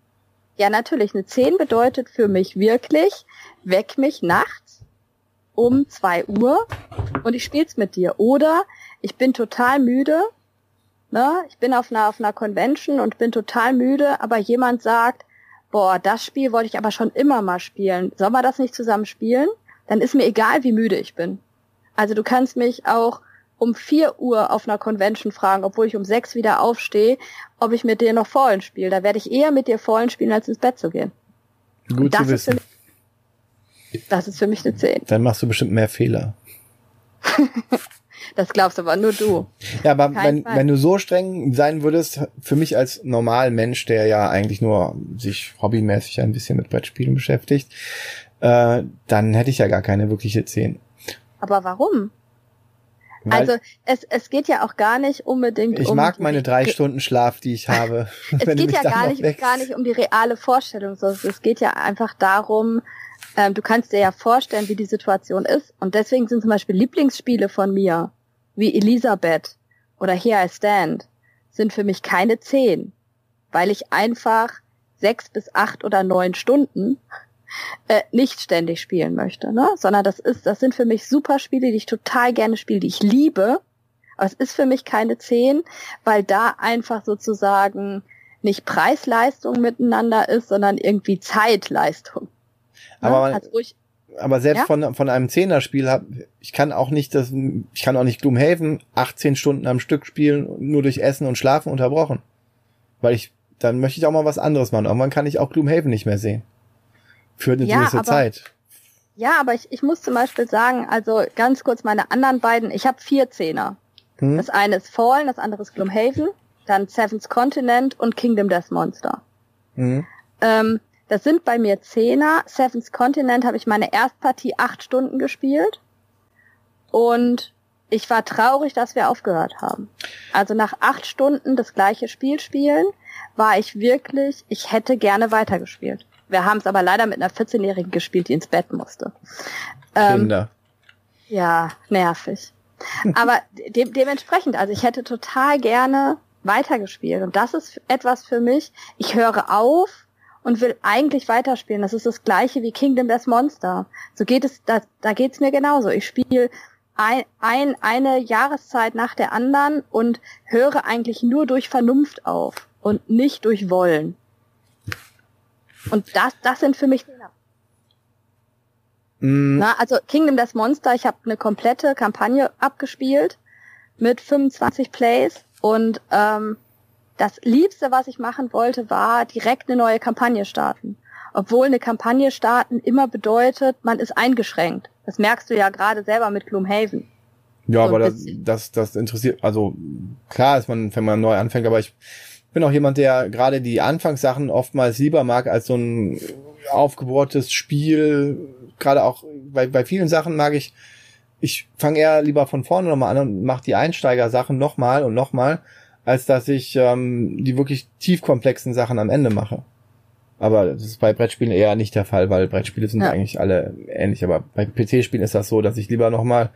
Ja, natürlich. Eine 10 bedeutet für mich wirklich, weck mich nachts um zwei Uhr und ich spiel's mit dir. Oder ich bin total müde, ne? Ich bin auf einer, auf einer Convention und bin total müde, aber jemand sagt, boah, das Spiel wollte ich aber schon immer mal spielen. Sollen wir das nicht zusammen spielen? Dann ist mir egal, wie müde ich bin. Also du kannst mich auch um vier Uhr auf einer Convention fragen, obwohl ich um sechs wieder aufstehe, ob ich mit dir noch Fallen spiele. Da werde ich eher mit dir Fallen spielen, als ins Bett zu gehen. Gut zu wissen. Mich, das ist für mich eine 10. Dann machst du bestimmt mehr Fehler. (laughs) das glaubst aber nur du. Ja, aber wenn, wenn du so streng sein würdest, für mich als normaler Mensch, der ja eigentlich nur sich hobbymäßig ein bisschen mit Brettspielen beschäftigt, äh, dann hätte ich ja gar keine wirkliche 10. Aber warum? also es, es geht ja auch gar nicht unbedingt ich um. Ich mag meine drei Stunden Schlaf, die ich habe. (laughs) es geht ja gar nicht, gar nicht um die reale Vorstellung, sondern es geht ja einfach darum, ähm, du kannst dir ja vorstellen, wie die Situation ist. Und deswegen sind zum Beispiel Lieblingsspiele von mir, wie Elisabeth oder Here I Stand, sind für mich keine zehn, weil ich einfach sechs bis acht oder neun Stunden äh, nicht ständig spielen möchte, ne? Sondern das ist, das sind für mich super Spiele, die ich total gerne spiele, die ich liebe. Aber es ist für mich keine 10, weil da einfach sozusagen nicht Preis-Leistung miteinander ist, sondern irgendwie Zeitleistung. Ne? Aber, also ich, aber selbst ja? von, von einem Zehner-Spiel hab, ich kann auch nicht das, ich kann auch nicht Gloomhaven 18 Stunden am Stück spielen, nur durch Essen und Schlafen unterbrochen. Weil ich, dann möchte ich auch mal was anderes machen. Irgendwann kann ich auch Gloomhaven nicht mehr sehen für eine ja, gewisse aber, Zeit. Ja, aber ich, ich muss zum Beispiel sagen, also ganz kurz meine anderen beiden, ich habe vier Zehner. Hm? Das eine ist Fallen, das andere ist Gloomhaven, dann Seven's Continent und Kingdom Death Monster. Hm? Ähm, das sind bei mir Zehner. Seven's Continent habe ich meine Erstpartie acht Stunden gespielt. Und ich war traurig, dass wir aufgehört haben. Also nach acht Stunden das gleiche Spiel spielen, war ich wirklich, ich hätte gerne weitergespielt. Wir haben es aber leider mit einer 14-Jährigen gespielt, die ins Bett musste. Ähm, Kinder. Ja, nervig. (laughs) Aber de dementsprechend, also ich hätte total gerne weitergespielt. Und das ist etwas für mich. Ich höre auf und will eigentlich weiterspielen. Das ist das gleiche wie Kingdom Death Monster. So geht es, da, da geht's mir genauso. Ich spiele ein, ein, eine Jahreszeit nach der anderen und höre eigentlich nur durch Vernunft auf und nicht durch Wollen. Und das, das sind für mich. Mm. Na, also Kingdom Death Monster, ich habe eine komplette Kampagne abgespielt mit 25 Plays und ähm, das Liebste, was ich machen wollte, war direkt eine neue Kampagne starten. Obwohl eine Kampagne starten immer bedeutet, man ist eingeschränkt. Das merkst du ja gerade selber mit Gloomhaven. Ja, so aber das, das, das interessiert, also klar ist man, wenn man neu anfängt, aber ich bin auch jemand, der gerade die Anfangssachen oftmals lieber mag als so ein aufgebohrtes Spiel. Gerade auch bei, bei vielen Sachen mag ich, ich fange eher lieber von vorne nochmal an und mache die Einsteiger-Sachen nochmal und nochmal, als dass ich ähm, die wirklich tiefkomplexen Sachen am Ende mache. Aber das ist bei Brettspielen eher nicht der Fall, weil Brettspiele sind ja. eigentlich alle ähnlich. Aber bei PC-Spielen ist das so, dass ich lieber nochmal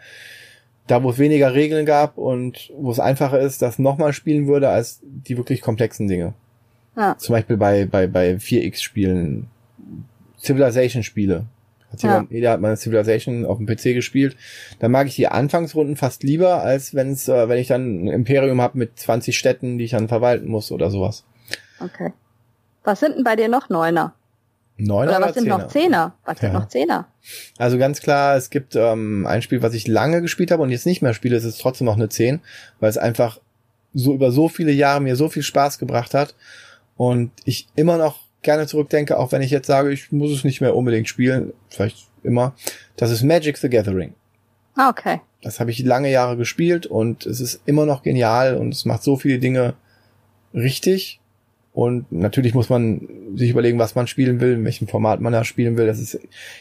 da, wo es weniger Regeln gab und wo es einfacher ist, das nochmal spielen würde, als die wirklich komplexen Dinge. Ja. Zum Beispiel bei, bei, bei 4X-Spielen, Civilization-Spiele. Ja. Jeder hat mal Civilization auf dem PC gespielt. Da mag ich die Anfangsrunden fast lieber, als wenn's, äh, wenn ich dann ein Imperium habe mit 20 Städten, die ich dann verwalten muss oder sowas. Okay. Was sind denn bei dir noch Neuner? Neuner oder was oder sind Zehner? noch Zehner? Was ja. sind noch Zehner? Also ganz klar, es gibt ähm, ein Spiel, was ich lange gespielt habe und jetzt nicht mehr spiele, es ist trotzdem noch eine 10, weil es einfach so über so viele Jahre mir so viel Spaß gebracht hat und ich immer noch gerne zurückdenke, auch wenn ich jetzt sage, ich muss es nicht mehr unbedingt spielen, vielleicht immer. Das ist Magic the Gathering. Ah, okay. Das habe ich lange Jahre gespielt und es ist immer noch genial und es macht so viele Dinge richtig und natürlich muss man sich überlegen, was man spielen will, in welchem Format man da spielen will. Das ist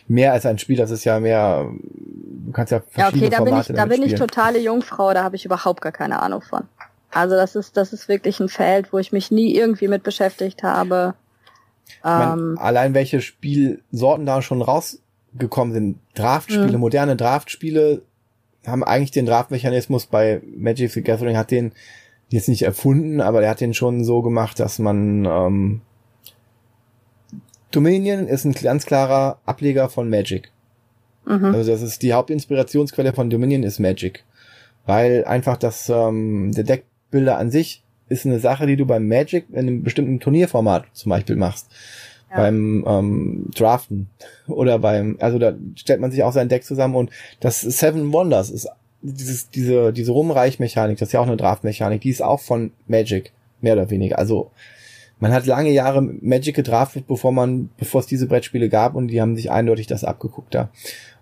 mehr als ein Spiel, das ist ja mehr, du kannst ja verschiedene ja, okay, da Formate bin ich, da bin ich totale Jungfrau, da habe ich überhaupt gar keine Ahnung von. Also das ist, das ist wirklich ein Feld, wo ich mich nie irgendwie mit beschäftigt habe. Ähm, allein welche Spielsorten da schon rausgekommen sind. Draftspiele, mh. moderne Draftspiele haben eigentlich den Draftmechanismus bei Magic the Gathering hat den jetzt nicht erfunden, aber er hat den schon so gemacht, dass man ähm, Dominion ist ein ganz klarer Ableger von Magic. Mhm. Also das ist die Hauptinspirationsquelle von Dominion ist Magic. Weil einfach das, ähm, der Deckbilder an sich ist eine Sache, die du beim Magic in einem bestimmten Turnierformat zum Beispiel machst. Ja. Beim ähm, Draften (laughs) oder beim, also da stellt man sich auch sein Deck zusammen und das Seven Wonders ist dieses, diese, diese Rumreichmechanik, das ist ja auch eine Draftmechanik, die ist auch von Magic, mehr oder weniger. Also man hat lange Jahre Magic gedraftet, bevor man, bevor es diese Brettspiele gab und die haben sich eindeutig das abgeguckt da.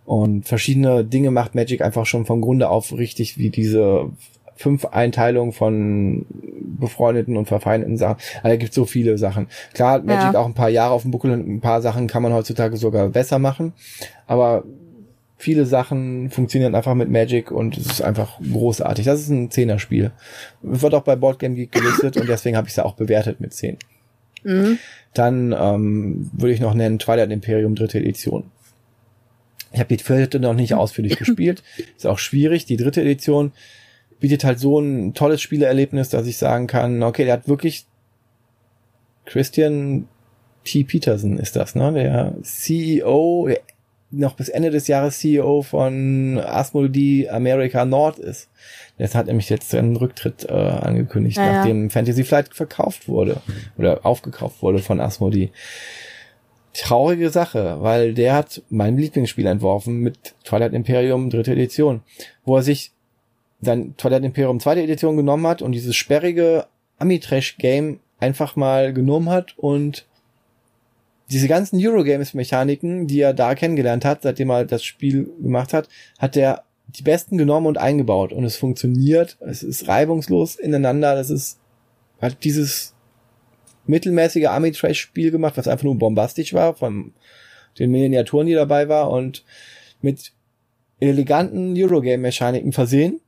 Und verschiedene Dinge macht Magic einfach schon vom Grunde auf richtig, wie diese fünf Einteilungen von befreundeten und verfeindeten Sachen. Also, da gibt so viele Sachen. Klar hat Magic ja. auch ein paar Jahre auf dem Buckel und ein paar Sachen kann man heutzutage sogar besser machen. Aber viele Sachen funktionieren einfach mit Magic und es ist einfach großartig. Das ist ein Zehner-Spiel. Wird auch bei Boardgame Geek gelistet und deswegen habe ich es ja auch bewertet mit 10. Mhm. Dann ähm, würde ich noch nennen Twilight Imperium dritte Edition. Ich habe die vierte noch nicht ausführlich (clears throat) gespielt. Ist auch schwierig. Die dritte Edition bietet halt so ein tolles Spielerlebnis, dass ich sagen kann, okay, der hat wirklich Christian T. Peterson ist das, ne? Der CEO, der noch bis Ende des Jahres CEO von Asmodee America Nord ist. Das hat nämlich jetzt seinen Rücktritt äh, angekündigt, ja, nachdem ja. Fantasy Flight verkauft wurde oder aufgekauft wurde von Asmodee. Traurige Sache, weil der hat mein Lieblingsspiel entworfen mit Twilight Imperium dritte Edition, wo er sich sein Twilight Imperium zweite Edition genommen hat und dieses sperrige Amitrash-Game einfach mal genommen hat und diese ganzen Eurogames-Mechaniken, die er da kennengelernt hat, seitdem er das Spiel gemacht hat, hat er die besten genommen und eingebaut. Und es funktioniert, es ist reibungslos ineinander, das ist, hat dieses mittelmäßige Army-Trash-Spiel gemacht, was einfach nur bombastisch war, von den Miniaturen, die dabei war und mit eleganten Eurogame-Mechaniken versehen,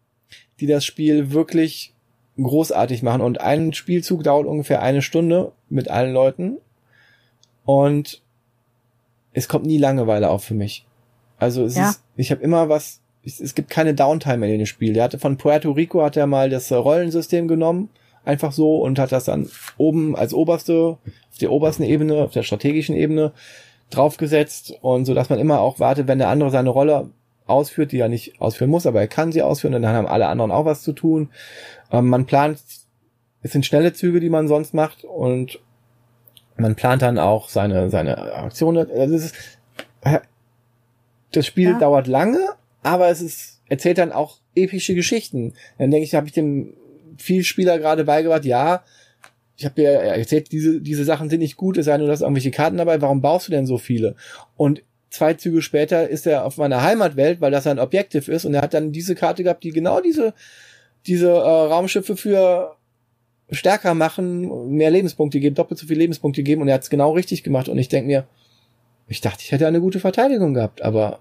die das Spiel wirklich großartig machen. Und ein Spielzug dauert ungefähr eine Stunde mit allen Leuten und es kommt nie Langeweile auf für mich. Also es ja. ist, ich habe immer was, es, es, gibt keine Downtime in dem Spiel. Der hatte von Puerto Rico hat er mal das Rollensystem genommen, einfach so und hat das dann oben als oberste, auf der obersten Ebene, auf der strategischen Ebene draufgesetzt und so, dass man immer auch wartet, wenn der andere seine Rolle ausführt, die er nicht ausführen muss, aber er kann sie ausführen und dann haben alle anderen auch was zu tun. Ähm, man plant, es sind schnelle Züge, die man sonst macht und man plant dann auch seine, seine Aktionen. Also das, ist, das Spiel ja. dauert lange, aber es ist, erzählt dann auch epische Geschichten. Dann denke ich, habe ich dem Vielspieler gerade beigebracht, ja, ich habe dir erzählt, diese, diese Sachen sind nicht gut, es sei nur, dass irgendwelche Karten dabei, warum baust du denn so viele? Und zwei Züge später ist er auf meiner Heimatwelt, weil das ein Objective ist. Und er hat dann diese Karte gehabt, die genau diese diese äh, Raumschiffe für stärker machen, mehr Lebenspunkte geben, doppelt so viele Lebenspunkte geben. Und er hat es genau richtig gemacht. Und ich denke mir, ich dachte, ich hätte eine gute Verteidigung gehabt, aber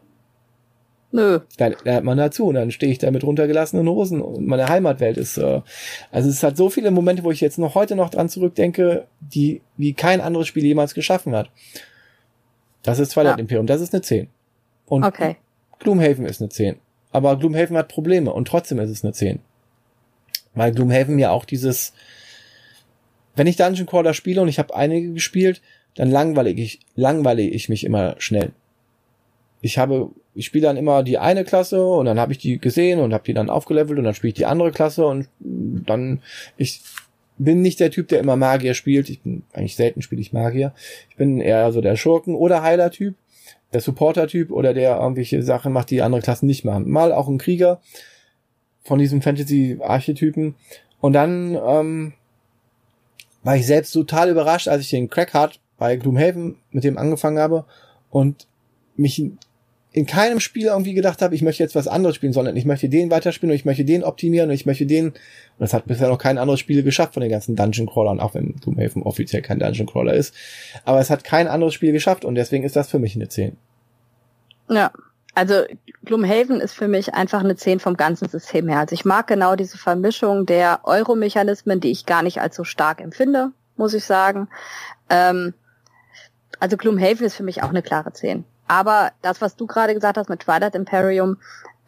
Nö. Da lernt man dazu. Und dann stehe ich da mit runtergelassenen Hosen. Und meine Heimatwelt ist, äh, also es hat so viele Momente, wo ich jetzt noch heute noch dran zurückdenke, die wie kein anderes Spiel jemals geschaffen hat. Das ist Twilight ja. Imperium, das ist eine 10. Und okay. Gloomhaven ist eine 10. Aber Gloomhaven hat Probleme und trotzdem ist es eine 10. Weil Gloomhaven ja auch dieses, wenn ich Dungeon Crawler spiele und ich habe einige gespielt, dann langweile ich, langweile ich mich immer schnell. Ich habe ich spiele dann immer die eine Klasse und dann habe ich die gesehen und habe die dann aufgelevelt und dann spiele ich die andere Klasse und dann ich bin nicht der Typ, der immer Magier spielt. Ich bin eigentlich selten spiele ich Magier. Ich bin eher so der Schurken oder Heiler-Typ, der Supporter-Typ oder der irgendwelche Sachen macht, die andere Klassen nicht machen. Mal auch ein Krieger von diesem Fantasy-Archetypen. Und dann ähm, war ich selbst total überrascht, als ich den Crackheart bei Gloomhaven mit dem angefangen habe und mich in keinem Spiel irgendwie gedacht habe, ich möchte jetzt was anderes spielen, sondern ich möchte den weiterspielen und ich möchte den optimieren und ich möchte den, und das hat bisher noch kein anderes Spiel geschafft von den ganzen Dungeon Crawlern, auch wenn Gloomhaven offiziell kein Dungeon Crawler ist. Aber es hat kein anderes Spiel geschafft und deswegen ist das für mich eine 10. Ja. Also Gloomhaven ist für mich einfach eine 10 vom ganzen System her. Also ich mag genau diese Vermischung der Euro-Mechanismen, die ich gar nicht als so stark empfinde, muss ich sagen. Ähm, also Gloomhaven ist für mich auch eine klare 10. Aber das, was du gerade gesagt hast mit Twilight Imperium,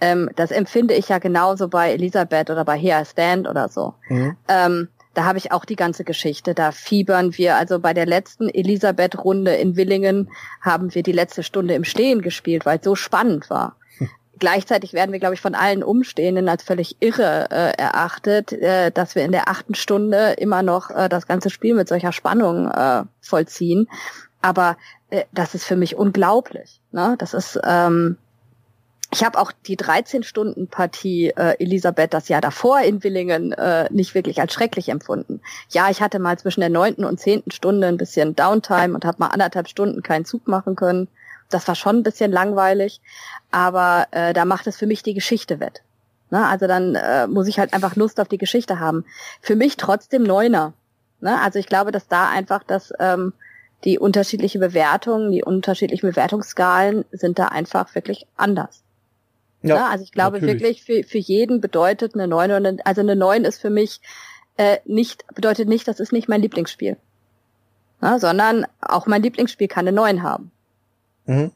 ähm, das empfinde ich ja genauso bei Elisabeth oder bei Here I Stand oder so. Mhm. Ähm, da habe ich auch die ganze Geschichte. Da fiebern wir. Also bei der letzten Elisabeth-Runde in Willingen haben wir die letzte Stunde im Stehen gespielt, weil es so spannend war. Hm. Gleichzeitig werden wir, glaube ich, von allen Umstehenden als völlig irre äh, erachtet, äh, dass wir in der achten Stunde immer noch äh, das ganze Spiel mit solcher Spannung äh, vollziehen. Aber äh, das ist für mich unglaublich. Ne? Das ist, ähm, ich habe auch die 13-Stunden-Partie äh, Elisabeth das Jahr davor in Willingen äh, nicht wirklich als schrecklich empfunden. Ja, ich hatte mal zwischen der neunten und zehnten Stunde ein bisschen Downtime und habe mal anderthalb Stunden keinen Zug machen können. Das war schon ein bisschen langweilig, aber äh, da macht es für mich die Geschichte wett. Ne? Also dann äh, muss ich halt einfach Lust auf die Geschichte haben. Für mich trotzdem Neuner. Ne? Also ich glaube, dass da einfach das ähm, die unterschiedliche Bewertungen, die unterschiedlichen Bewertungsskalen sind da einfach wirklich anders. Ja, ja also ich glaube natürlich. wirklich, für, für jeden bedeutet eine 9 oder also eine 9 ist für mich äh, nicht, bedeutet nicht, das ist nicht mein Lieblingsspiel. Ja, sondern auch mein Lieblingsspiel kann eine 9 haben. Mhm.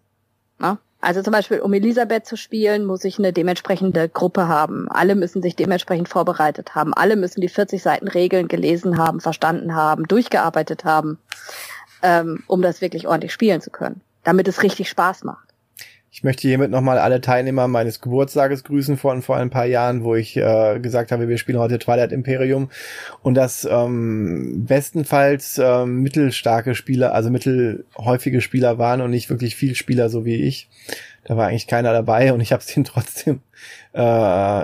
Ja, also zum Beispiel, um Elisabeth zu spielen, muss ich eine dementsprechende Gruppe haben. Alle müssen sich dementsprechend vorbereitet haben. Alle müssen die 40 Seiten Regeln gelesen haben, verstanden haben, durchgearbeitet haben ähm, um das wirklich ordentlich spielen zu können, damit es richtig Spaß macht. Ich möchte hiermit nochmal alle Teilnehmer meines Geburtstages grüßen von vor ein paar Jahren, wo ich äh, gesagt habe, wir spielen heute Twilight Imperium und dass ähm, bestenfalls ähm, mittelstarke Spieler, also mittelhäufige Spieler waren und nicht wirklich viel Spieler so wie ich. Da war eigentlich keiner dabei und ich habe es (laughs) denen trotzdem, äh,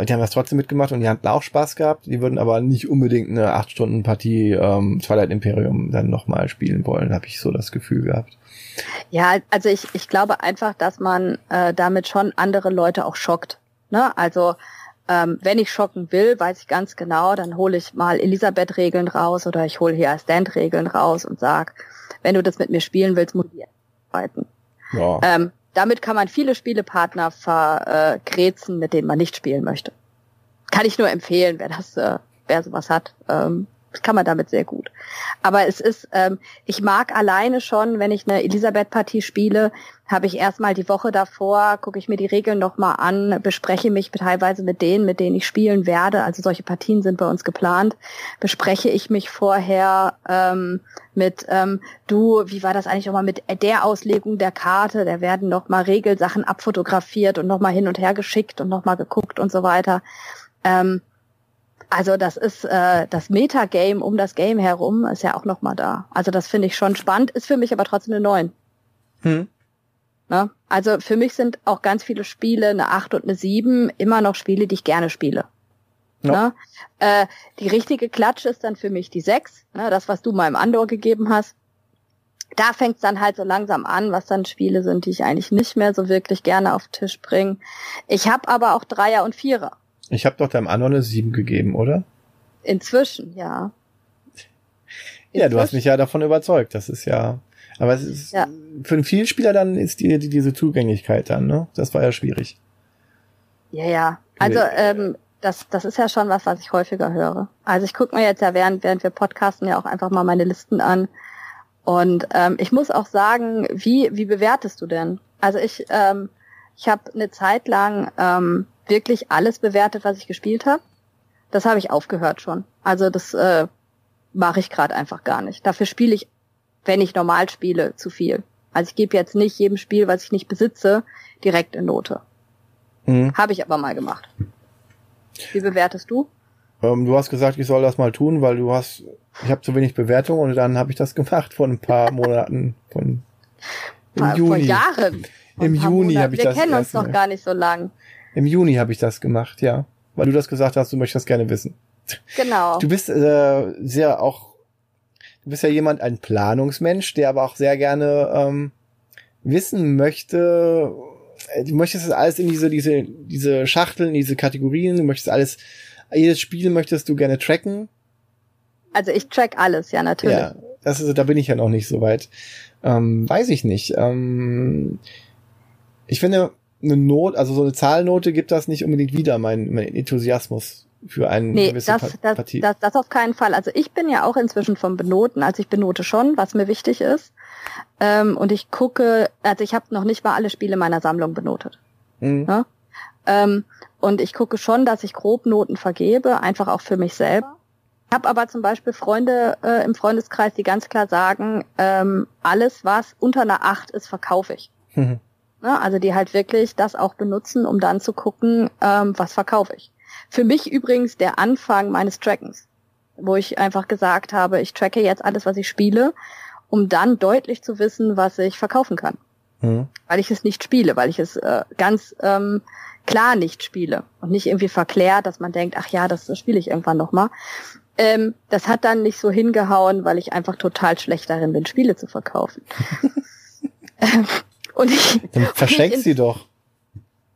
die haben das trotzdem mitgemacht und die hatten auch Spaß gehabt. Die würden aber nicht unbedingt eine acht Stunden Partie ähm, Twilight Imperium dann nochmal spielen wollen, habe ich so das Gefühl gehabt. Ja, also ich, ich glaube einfach, dass man äh, damit schon andere Leute auch schockt. Ne? Also ähm, wenn ich schocken will, weiß ich ganz genau, dann hole ich mal Elisabeth-Regeln raus oder ich hole hier Stand-Regeln raus und sag, wenn du das mit mir spielen willst, muss ich arbeiten. Ja. Ähm, damit kann man viele Spielepartner vergräzen, mit denen man nicht spielen möchte. Kann ich nur empfehlen, wer das, äh, wer sowas hat. Ähm, kann man damit sehr gut. Aber es ist, ähm, ich mag alleine schon, wenn ich eine Elisabeth-Partie spiele, habe ich erstmal die Woche davor, gucke ich mir die Regeln nochmal an, bespreche mich teilweise mit denen, mit denen ich spielen werde. Also solche Partien sind bei uns geplant. Bespreche ich mich vorher ähm, mit, ähm, du, wie war das eigentlich nochmal mit der Auslegung der Karte? Da werden nochmal Regelsachen abfotografiert und nochmal hin und her geschickt und nochmal geguckt und so weiter. Ähm, also das ist äh, das Metagame um das Game herum ist ja auch noch mal da. Also das finde ich schon spannend, ist für mich aber trotzdem eine 9. Hm. Ne? Also für mich sind auch ganz viele Spiele, eine 8 und eine 7, immer noch Spiele, die ich gerne spiele. No. Ne? Äh, die richtige Klatsche ist dann für mich die 6, ne? das, was du mal im Andor gegeben hast. da fängt es dann halt so langsam an, was dann Spiele sind, die ich eigentlich nicht mehr so wirklich gerne auf den Tisch bringe. Ich habe aber auch Dreier und Vierer. Ich habe doch deinem anderen eine Sieben gegeben, oder? Inzwischen, ja. Inzwischen. Ja, du hast mich ja davon überzeugt. Das ist ja. Aber es ist ja. für einen Vielspieler dann ist die, die, diese Zugänglichkeit dann, ne? Das war ja schwierig. Ja, ja. Also ähm, das, das ist ja schon was, was ich häufiger höre. Also ich gucke mir jetzt ja während, während wir podcasten ja auch einfach mal meine Listen an. Und ähm, ich muss auch sagen, wie, wie bewertest du denn? Also ich, ähm, ich habe eine Zeit lang ähm, wirklich alles bewertet, was ich gespielt habe. Das habe ich aufgehört schon. Also das äh, mache ich gerade einfach gar nicht. Dafür spiele ich, wenn ich normal spiele, zu viel. Also ich gebe jetzt nicht jedem Spiel, was ich nicht besitze, direkt in Note. Mhm. Habe ich aber mal gemacht. Wie bewertest du? Ähm, du hast gesagt, ich soll das mal tun, weil du hast, ich habe zu wenig Bewertung und dann habe ich das (laughs) gemacht vor ein paar Monaten, von im vor, Juni. Vor Jahren. Im Juni habe ich Wir das. Wir kennen uns noch gar nicht so lang. Im Juni habe ich das gemacht, ja, weil du das gesagt hast, du möchtest das gerne wissen. Genau. Du bist äh, sehr auch, du bist ja jemand, ein Planungsmensch, der aber auch sehr gerne ähm, wissen möchte, äh, du möchtest das alles in diese, diese, diese Schachteln, diese Kategorien, du möchtest alles, jedes Spiel möchtest du gerne tracken. Also ich track alles, ja, natürlich. Ja, das ist, da bin ich ja noch nicht so weit. Ähm, weiß ich nicht. Ähm, ich finde, eine Not, also so eine Zahlnote gibt das nicht unbedingt wieder, mein, mein Enthusiasmus für einen nee, das, das, Partie. Das, das auf keinen Fall. Also ich bin ja auch inzwischen vom Benoten, also ich benote schon, was mir wichtig ist. Ähm, und ich gucke, also ich habe noch nicht mal alle Spiele meiner Sammlung benotet. Mhm. Ja? Ähm, und ich gucke schon, dass ich Grobnoten vergebe, einfach auch für mich selber. Ich habe aber zum Beispiel Freunde äh, im Freundeskreis, die ganz klar sagen, ähm, alles, was unter einer Acht ist, verkaufe ich. Mhm. Ja, also die halt wirklich das auch benutzen, um dann zu gucken, ähm, was verkaufe ich. Für mich übrigens der Anfang meines Trackens, wo ich einfach gesagt habe, ich tracke jetzt alles, was ich spiele um dann deutlich zu wissen, was ich verkaufen kann. Mhm. Weil ich es nicht spiele, weil ich es äh, ganz ähm, klar nicht spiele und nicht irgendwie verklärt, dass man denkt, ach ja, das, das spiele ich irgendwann nochmal. Ähm, das hat dann nicht so hingehauen, weil ich einfach total schlecht darin bin, Spiele zu verkaufen. (laughs) (laughs) (laughs) ähm, und ich, dann (laughs) verschenk sie doch.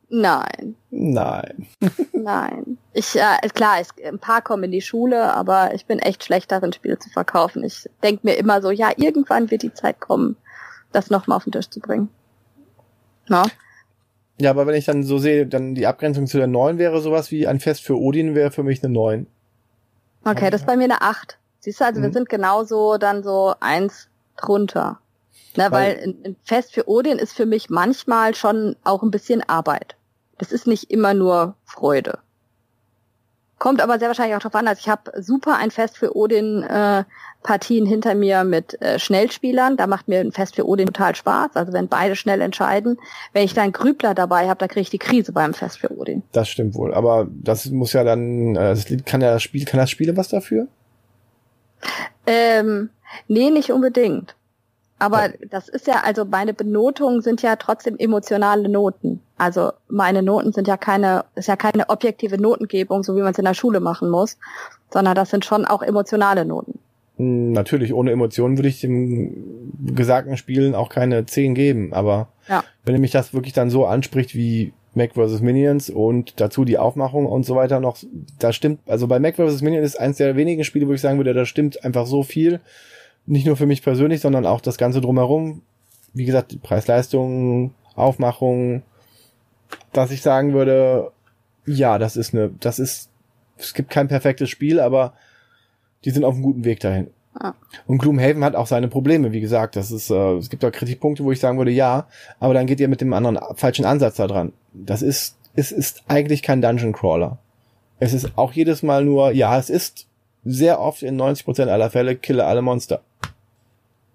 Nein. Nein. (laughs) Nein. Ich, äh, klar, es, ein paar kommen in die Schule, aber ich bin echt schlecht darin, Spiele zu verkaufen. Ich denke mir immer so, ja, irgendwann wird die Zeit kommen, das nochmal auf den Tisch zu bringen. Na? Ja, aber wenn ich dann so sehe, dann die Abgrenzung zu der 9 wäre sowas wie ein Fest für Odin wäre für mich eine 9. Okay, das ist bei mir eine 8. Siehst du, also mhm. wir sind genauso dann so eins drunter. Ne, weil, weil ein Fest für Odin ist für mich manchmal schon auch ein bisschen Arbeit. Das ist nicht immer nur Freude. Kommt aber sehr wahrscheinlich auch darauf an, dass ich habe super ein Fest für Odin äh, Partien hinter mir mit äh, Schnellspielern. Da macht mir ein Fest für Odin total Spaß. Also wenn beide schnell entscheiden. Wenn ich da einen Grübler dabei habe, da kriege ich die Krise beim Fest für Odin. Das stimmt wohl. Aber das muss ja dann, äh, das kann ja das Spiel, kann das Spiel was dafür? Ähm, nee, nicht unbedingt. Aber das ist ja, also meine Benotungen sind ja trotzdem emotionale Noten. Also meine Noten sind ja keine, ist ja keine objektive Notengebung, so wie man es in der Schule machen muss, sondern das sind schon auch emotionale Noten. Hm, natürlich, ohne Emotionen würde ich dem gesagten Spielen auch keine 10 geben, aber ja. wenn mich das wirklich dann so anspricht wie Mac vs. Minions und dazu die Aufmachung und so weiter noch, da stimmt, also bei Mac vs. Minions ist eins der wenigen Spiele, wo ich sagen würde, da stimmt einfach so viel, nicht nur für mich persönlich, sondern auch das Ganze drumherum. Wie gesagt, Preis-Leistung, Aufmachung, dass ich sagen würde, ja, das ist eine, das ist, es gibt kein perfektes Spiel, aber die sind auf einem guten Weg dahin. Ah. Und Gloomhaven hat auch seine Probleme, wie gesagt. Das ist, äh, es gibt auch Kritikpunkte, wo ich sagen würde, ja, aber dann geht ihr mit dem anderen falschen Ansatz da dran. Das ist, es ist eigentlich kein Dungeon Crawler. Es ist auch jedes Mal nur, ja, es ist sehr oft in 90% aller Fälle kille alle Monster.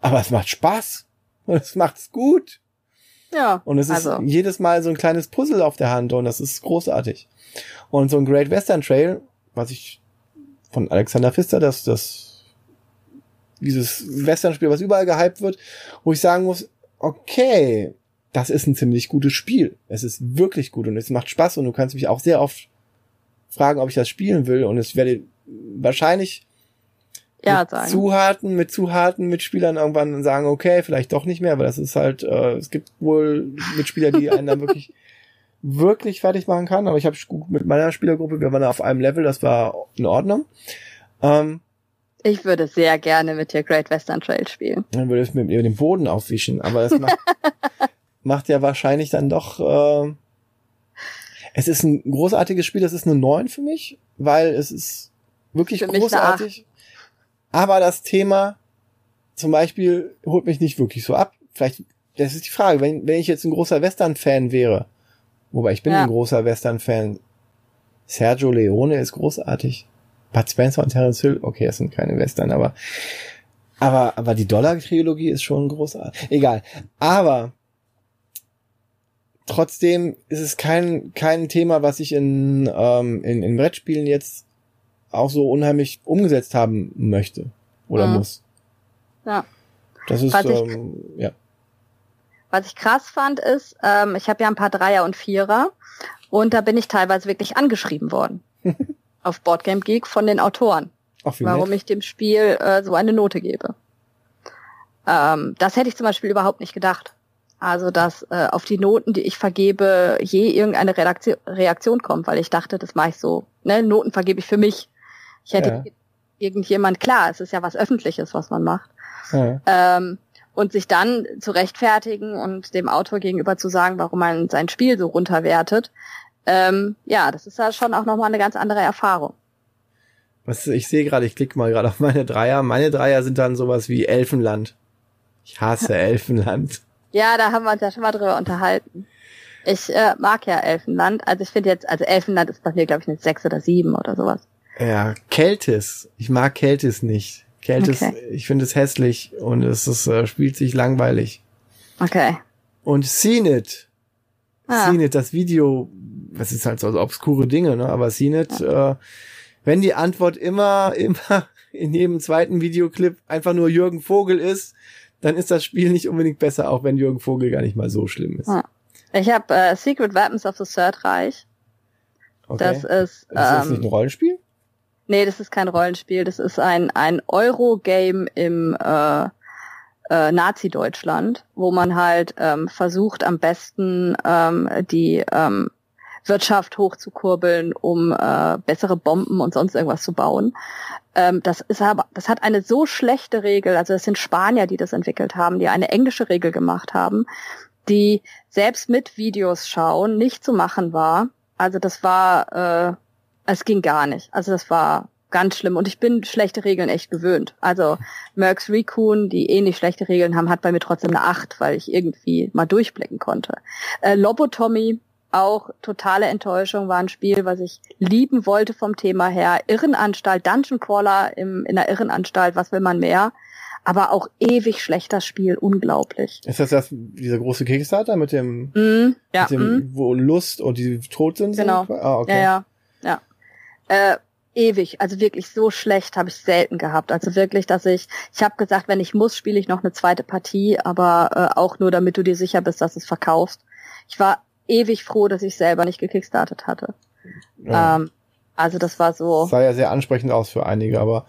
Aber es macht Spaß. Und es macht's gut. Ja. Und es ist also. jedes Mal so ein kleines Puzzle auf der Hand und das ist großartig. Und so ein Great Western Trail, was ich von Alexander Pfister, das, das, dieses Western-Spiel, was überall gehypt wird, wo ich sagen muss, okay, das ist ein ziemlich gutes Spiel. Es ist wirklich gut und es macht Spaß und du kannst mich auch sehr oft fragen, ob ich das spielen will und es werde wahrscheinlich ja mit sagen. zu harten, mit zu harten Mitspielern irgendwann sagen, okay, vielleicht doch nicht mehr, aber das ist halt, äh, es gibt wohl Mitspieler, die einen dann wirklich (laughs) wirklich fertig machen kann, aber ich habe mit meiner Spielergruppe, wir waren auf einem Level, das war in Ordnung. Ähm, ich würde sehr gerne mit dir Great Western Trail spielen. Dann würde es mit mir den Boden aufwischen, aber das macht, (laughs) macht ja wahrscheinlich dann doch. Äh, es ist ein großartiges Spiel, das ist eine 9 für mich, weil es ist wirklich für großartig. Aber das Thema zum Beispiel holt mich nicht wirklich so ab. Vielleicht, das ist die Frage, wenn, wenn ich jetzt ein großer Western-Fan wäre, wobei ich bin ja. ein großer Western-Fan, Sergio Leone ist großartig. Bud Spencer und Terence Hill, okay, das sind keine Western, aber aber aber die Dollar-Trilogie ist schon großartig. Egal. Aber trotzdem ist es kein kein Thema, was ich in ähm, in, in Brettspielen jetzt auch so unheimlich umgesetzt haben möchte oder mhm. muss. Ja. Das ist was ähm, ich, ja. Was ich krass fand ist, ähm, ich habe ja ein paar Dreier und Vierer und da bin ich teilweise wirklich angeschrieben worden. (laughs) auf Boardgame Geek von den Autoren, Ach, warum nett. ich dem Spiel äh, so eine Note gebe. Ähm, das hätte ich zum Beispiel überhaupt nicht gedacht. Also, dass äh, auf die Noten, die ich vergebe, je irgendeine Redaktion, Reaktion kommt, weil ich dachte, das mache ich so. Ne? Noten vergebe ich für mich. Ich hätte ja. irgendjemand, klar, es ist ja was Öffentliches, was man macht. Ja. Ähm, und sich dann zu rechtfertigen und dem Autor gegenüber zu sagen, warum man sein Spiel so runterwertet, ähm, ja, das ist ja schon auch nochmal eine ganz andere Erfahrung. Was, ich sehe gerade, ich klicke mal gerade auf meine Dreier. Meine Dreier sind dann sowas wie Elfenland. Ich hasse (laughs) Elfenland. Ja, da haben wir uns ja schon mal drüber unterhalten. Ich äh, mag ja Elfenland. Also ich finde jetzt, also Elfenland ist bei mir, glaube ich, eine sechs oder sieben oder sowas. Ja, Keltis. Ich mag Keltis nicht. Keltis, okay. ich finde es hässlich und es ist, äh, spielt sich langweilig. Okay. Und Seen Ah. CNET, das Video, was ist halt so obskure Dinge, ne? Aber CNET, ja. äh, wenn die Antwort immer, (laughs) immer in jedem zweiten Videoclip einfach nur Jürgen Vogel ist, dann ist das Spiel nicht unbedingt besser, auch wenn Jürgen Vogel gar nicht mal so schlimm ist. Ja. Ich habe äh, Secret Weapons of the Third Reich. Okay. Das ist. Ähm, ist das nicht ein ähm, Rollenspiel? Nee, das ist kein Rollenspiel. Das ist ein, ein Euro-Game im äh, äh, Nazi-Deutschland, wo man halt ähm, versucht, am besten ähm, die ähm, Wirtschaft hochzukurbeln, um äh, bessere Bomben und sonst irgendwas zu bauen. Ähm, das ist aber, das hat eine so schlechte Regel, also es sind Spanier, die das entwickelt haben, die eine englische Regel gemacht haben, die selbst mit Videos schauen nicht zu machen war. Also das war, äh, es ging gar nicht. Also das war ganz schlimm. Und ich bin schlechte Regeln echt gewöhnt. Also Mercs Raccoon, die ähnlich schlechte Regeln haben, hat bei mir trotzdem eine 8, weil ich irgendwie mal durchblicken konnte. Äh, Lobotommy, auch totale Enttäuschung, war ein Spiel, was ich lieben wollte vom Thema her. Irrenanstalt, Dungeon Crawler im, in der Irrenanstalt, was will man mehr? aber auch ewig schlechter Spiel, unglaublich. Ist das das dieser große Kickstarter mit dem, mm, ja, mit dem mm. wo Lust und die tot sind? Genau. Ah, okay. Ja, ja. ja. Äh, ewig, also wirklich so schlecht habe ich selten gehabt. Also wirklich, dass ich, ich habe gesagt, wenn ich muss, spiele ich noch eine zweite Partie, aber äh, auch nur, damit du dir sicher bist, dass es verkaufst. Ich war ewig froh, dass ich selber nicht gekickstartet hatte. Ja. Ähm, also das war so. Das sah ja sehr ansprechend aus für einige, aber.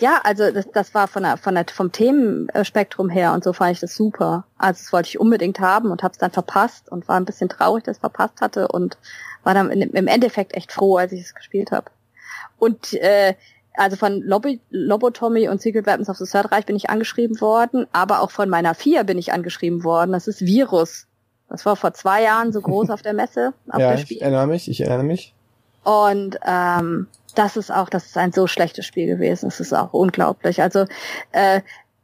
Ja, also das, das war von der, von der, vom Themenspektrum her und so fand ich das super. Also das wollte ich unbedingt haben und habe es dann verpasst und war ein bisschen traurig, dass ich es verpasst hatte und war dann im Endeffekt echt froh, als ich es gespielt habe. Und äh, also von Lobby, Lobotomy und Secret Weapons of the Third Reich bin ich angeschrieben worden, aber auch von meiner Vier bin ich angeschrieben worden. Das ist Virus. Das war vor zwei Jahren so groß (laughs) auf der Messe. Auf ja, der ich erinnere mich, ich erinnere mich. Und ähm, das ist auch, das ist ein so schlechtes Spiel gewesen. Das ist auch unglaublich. Also äh,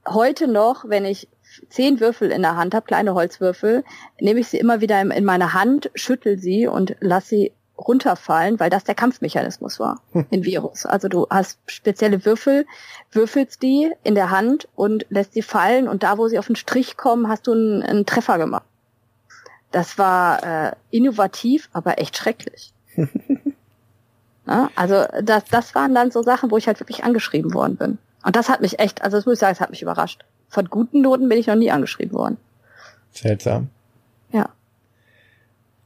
heute noch, wenn ich zehn Würfel in der Hand habe, kleine Holzwürfel, nehme ich sie immer wieder in, in meine Hand, schüttel sie und lass sie runterfallen, weil das der Kampfmechanismus war hm. in Virus. Also du hast spezielle Würfel, würfelst die in der Hand und lässt sie fallen und da, wo sie auf den Strich kommen, hast du einen, einen Treffer gemacht. Das war äh, innovativ, aber echt schrecklich. (laughs) ja, also das, das waren dann so Sachen, wo ich halt wirklich angeschrieben worden bin. Und das hat mich echt, also das muss ich sagen, das hat mich überrascht. Von guten Noten bin ich noch nie angeschrieben worden. Seltsam. Ja.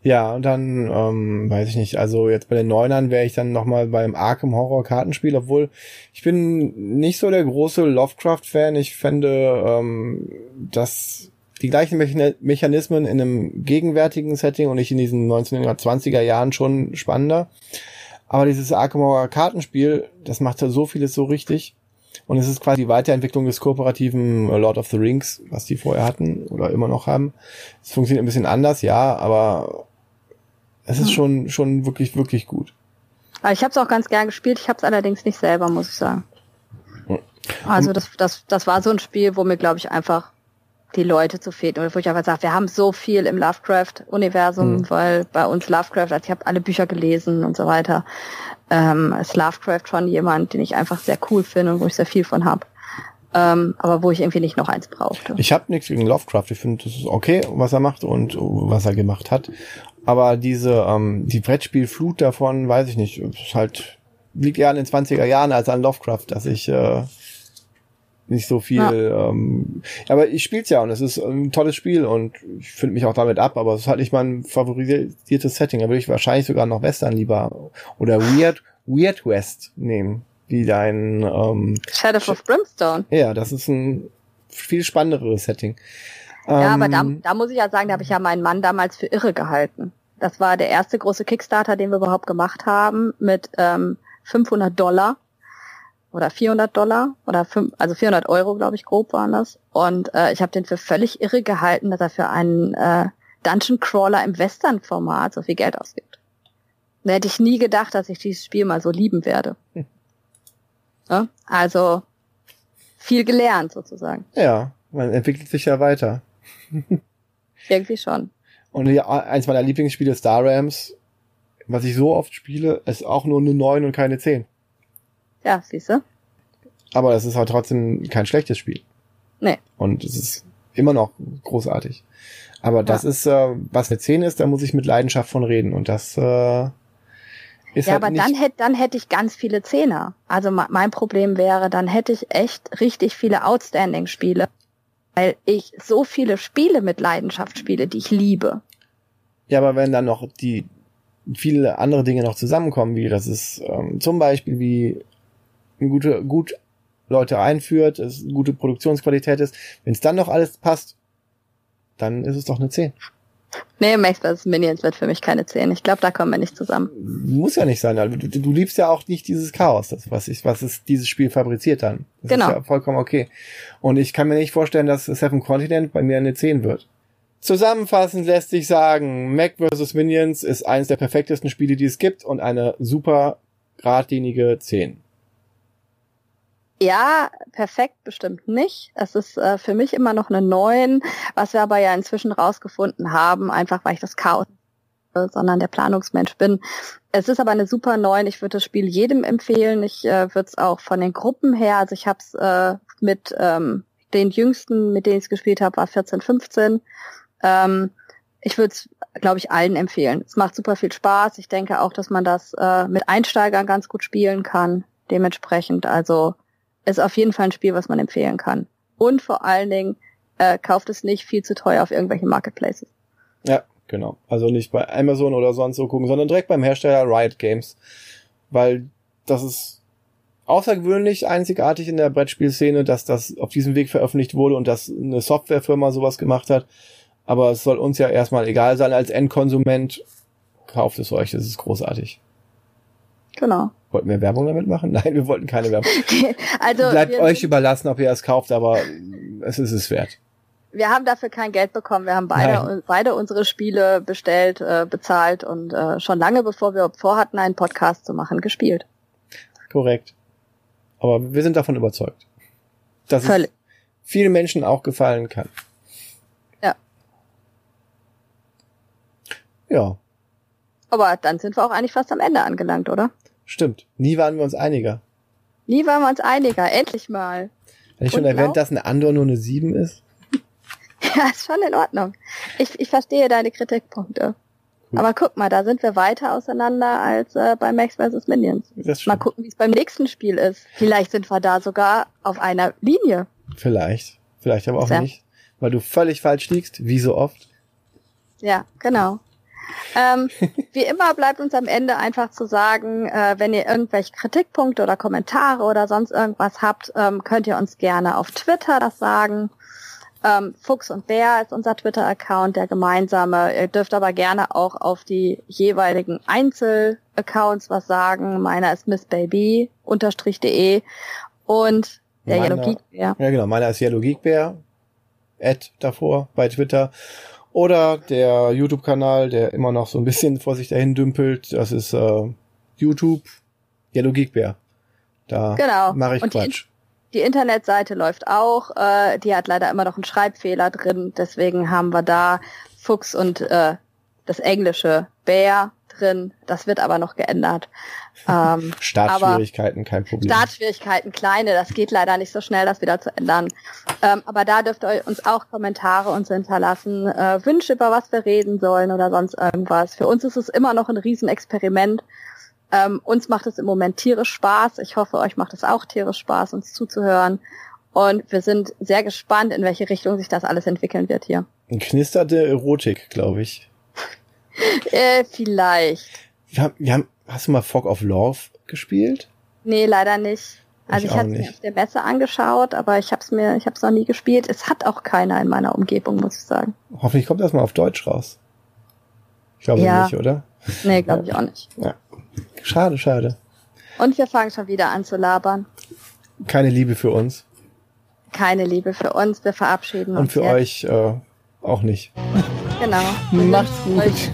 Ja, und dann, ähm, weiß ich nicht, also jetzt bei den Neunern wäre ich dann nochmal beim Arkham Horror Kartenspiel, obwohl ich bin nicht so der große Lovecraft-Fan. Ich fände, ähm, dass die gleichen Mechanismen in einem gegenwärtigen Setting und nicht in diesen 1920er Jahren schon spannender. Aber dieses Arkham Horror Kartenspiel, das macht ja so vieles so richtig. Und es ist quasi die Weiterentwicklung des kooperativen Lord of the Rings, was die vorher hatten oder immer noch haben. Es funktioniert ein bisschen anders, ja, aber es ist schon, schon wirklich, wirklich gut. Ich habe es auch ganz gern gespielt, ich habe es allerdings nicht selber, muss ich sagen. Also das, das, das war so ein Spiel, wo mir, glaube ich, einfach die Leute zu fehlen. Oder wo ich einfach sage, wir haben so viel im Lovecraft-Universum, mhm. weil bei uns Lovecraft, also ich habe alle Bücher gelesen und so weiter, ähm, ist Lovecraft schon jemand, den ich einfach sehr cool finde und wo ich sehr viel von habe. Ähm, aber wo ich irgendwie nicht noch eins brauchte. Ich habe nichts gegen Lovecraft. Ich finde, das ist okay, was er macht und was er gemacht hat. Aber diese, ähm, die Brettspielflut davon, weiß ich nicht, ist halt, liegt eher an den 20er Jahren als an Lovecraft, dass ich äh, nicht so viel, ja. ähm, aber ich spiel's ja und es ist ein tolles Spiel und ich finde mich auch damit ab, aber es ist halt nicht mein favorisiertes Setting. Da würde ich wahrscheinlich sogar noch Western lieber oder Weird, Weird West nehmen, wie dein ähm, Shadow of Brimstone. Ja, das ist ein viel spannenderes Setting. Ja, aber da, ähm, da muss ich ja sagen, da habe ich ja meinen Mann damals für irre gehalten. Das war der erste große Kickstarter, den wir überhaupt gemacht haben, mit ähm, 500 Dollar oder 400 Dollar oder fünf, also 400 Euro, glaube ich, grob waren das. Und äh, ich habe den für völlig irre gehalten, dass er für einen äh, Dungeon Crawler im Western-Format so viel Geld ausgibt. Da hätte ich nie gedacht, dass ich dieses Spiel mal so lieben werde. Hm. Ja? Also viel gelernt sozusagen. Ja, man entwickelt sich ja weiter. (laughs) Irgendwie schon. Und ja, eins meiner Lieblingsspiele Star Rams, was ich so oft spiele, ist auch nur eine 9 und keine 10. Ja, siehst du. Aber es ist halt trotzdem kein schlechtes Spiel. Nee. Und es ist immer noch großartig. Aber das ja. ist, äh, was eine 10 ist, da muss ich mit Leidenschaft von reden. Und das äh, ist ja, halt aber dann hätte dann hätte ich ganz viele Zehner. Also mein Problem wäre, dann hätte ich echt richtig viele Outstanding-Spiele weil ich so viele Spiele mit Leidenschaft spiele, die ich liebe. Ja, aber wenn dann noch die viele andere Dinge noch zusammenkommen, wie das ist ähm, zum Beispiel wie eine gute, gut Leute einführt, es gute Produktionsqualität ist, wenn es dann noch alles passt, dann ist es doch eine 10. Nee, Max vs. Minions wird für mich keine 10. Ich glaube, da kommen wir nicht zusammen. Muss ja nicht sein. Also, du, du liebst ja auch nicht dieses Chaos, das, was, ich, was es dieses Spiel fabriziert dann. Das genau. ist ja vollkommen okay. Und ich kann mir nicht vorstellen, dass Seven Continent bei mir eine 10 wird. Zusammenfassend lässt sich sagen, Mac vs. Minions ist eines der perfektesten Spiele, die es gibt und eine super geradlinige 10. Ja, perfekt bestimmt nicht. Es ist äh, für mich immer noch eine 9, was wir aber ja inzwischen rausgefunden haben, einfach weil ich das Chaos sondern der Planungsmensch bin. Es ist aber eine super 9. Ich würde das Spiel jedem empfehlen. Ich äh, würde es auch von den Gruppen her, also ich habe es äh, mit ähm, den jüngsten, mit denen ich es gespielt habe, war 14, 15. Ähm, ich würde es, glaube ich, allen empfehlen. Es macht super viel Spaß. Ich denke auch, dass man das äh, mit Einsteigern ganz gut spielen kann. Dementsprechend, also ist auf jeden Fall ein Spiel, was man empfehlen kann. Und vor allen Dingen äh, kauft es nicht viel zu teuer auf irgendwelchen Marketplaces. Ja, genau. Also nicht bei Amazon oder sonst so gucken, sondern direkt beim Hersteller Riot Games. Weil das ist außergewöhnlich einzigartig in der Brettspielszene, dass das auf diesem Weg veröffentlicht wurde und dass eine Softwarefirma sowas gemacht hat. Aber es soll uns ja erstmal egal sein als Endkonsument. Kauft es euch, das ist großartig. Genau. Wollten wir Werbung damit machen? (laughs) Nein, wir wollten keine Werbung. (laughs) also Bleibt euch überlassen, ob ihr es kauft, aber es ist es wert. Wir haben dafür kein Geld bekommen. Wir haben beide, beide unsere Spiele bestellt, äh, bezahlt und äh, schon lange bevor wir vorhatten, einen Podcast zu machen, gespielt. Korrekt. Aber wir sind davon überzeugt, dass Völlig. es vielen Menschen auch gefallen kann. Ja. Ja. Aber dann sind wir auch eigentlich fast am Ende angelangt, oder? Stimmt. Nie waren wir uns einiger. Nie waren wir uns einiger. Endlich mal. Habe ich schon erwähnt, dass eine Andor nur eine 7 ist? (laughs) ja, ist schon in Ordnung. Ich, ich verstehe deine Kritikpunkte. Gut. Aber guck mal, da sind wir weiter auseinander als äh, bei Max vs. Minions. Mal gucken, wie es beim nächsten Spiel ist. Vielleicht sind wir da sogar auf einer Linie. Vielleicht. Vielleicht aber auch ja. nicht. Weil du völlig falsch liegst, wie so oft. Ja, genau. Ähm, wie immer bleibt uns am Ende einfach zu sagen, äh, wenn ihr irgendwelche Kritikpunkte oder Kommentare oder sonst irgendwas habt, ähm, könnt ihr uns gerne auf Twitter das sagen. Ähm, Fuchs und Bär ist unser Twitter-Account, der gemeinsame. Ihr dürft aber gerne auch auf die jeweiligen Einzel-Accounts was sagen. Meiner ist missbaby unterstrich de und der Meiner- Yellow Geek Bär. Ja, genau. Meiner ist Yellow Geek Bear. Ad davor bei Twitter. Oder der YouTube-Kanal, der immer noch so ein bisschen vor sich dahin dümpelt. Das ist äh, YouTube Yellow Geek Bear. Da Genau. mache ich Und die Quatsch. Die Internetseite läuft auch. Äh, die hat leider immer noch einen Schreibfehler drin. Deswegen haben wir da Fuchs und äh, das englische Bär drin. Das wird aber noch geändert. Ähm, (laughs) Startschwierigkeiten, kein Problem. Startschwierigkeiten kleine, das geht leider nicht so schnell, das wieder zu ändern. Ähm, aber da dürft ihr uns auch Kommentare uns hinterlassen, äh, Wünsche, über was wir reden sollen oder sonst irgendwas. Für uns ist es immer noch ein Riesenexperiment. Ähm, uns macht es im Moment tierisch Spaß. Ich hoffe, euch macht es auch tierisch Spaß, uns zuzuhören. Und wir sind sehr gespannt, in welche Richtung sich das alles entwickeln wird hier. Knisterte Erotik, glaube ich. (laughs) Äh, vielleicht. Wir haben, wir haben, hast du mal Fog of Love gespielt? Nee, leider nicht. Also Ich ich, habe es mir auf der Messe angeschaut, aber ich habe es mir, ich habe es noch nie gespielt. Es hat auch keiner in meiner Umgebung, muss ich sagen. Hoffentlich kommt das mal auf Deutsch raus. Ich glaube Ja. nicht, oder? Nee, glaube ich auch nicht. Ja. Schade, schade. Und wir fangen schon wieder an zu labern. Keine Liebe für uns. Keine Liebe für uns. Wir verabschieden Und uns für jetzt. euch äh, auch nicht. Genau. Macht's gut. Euch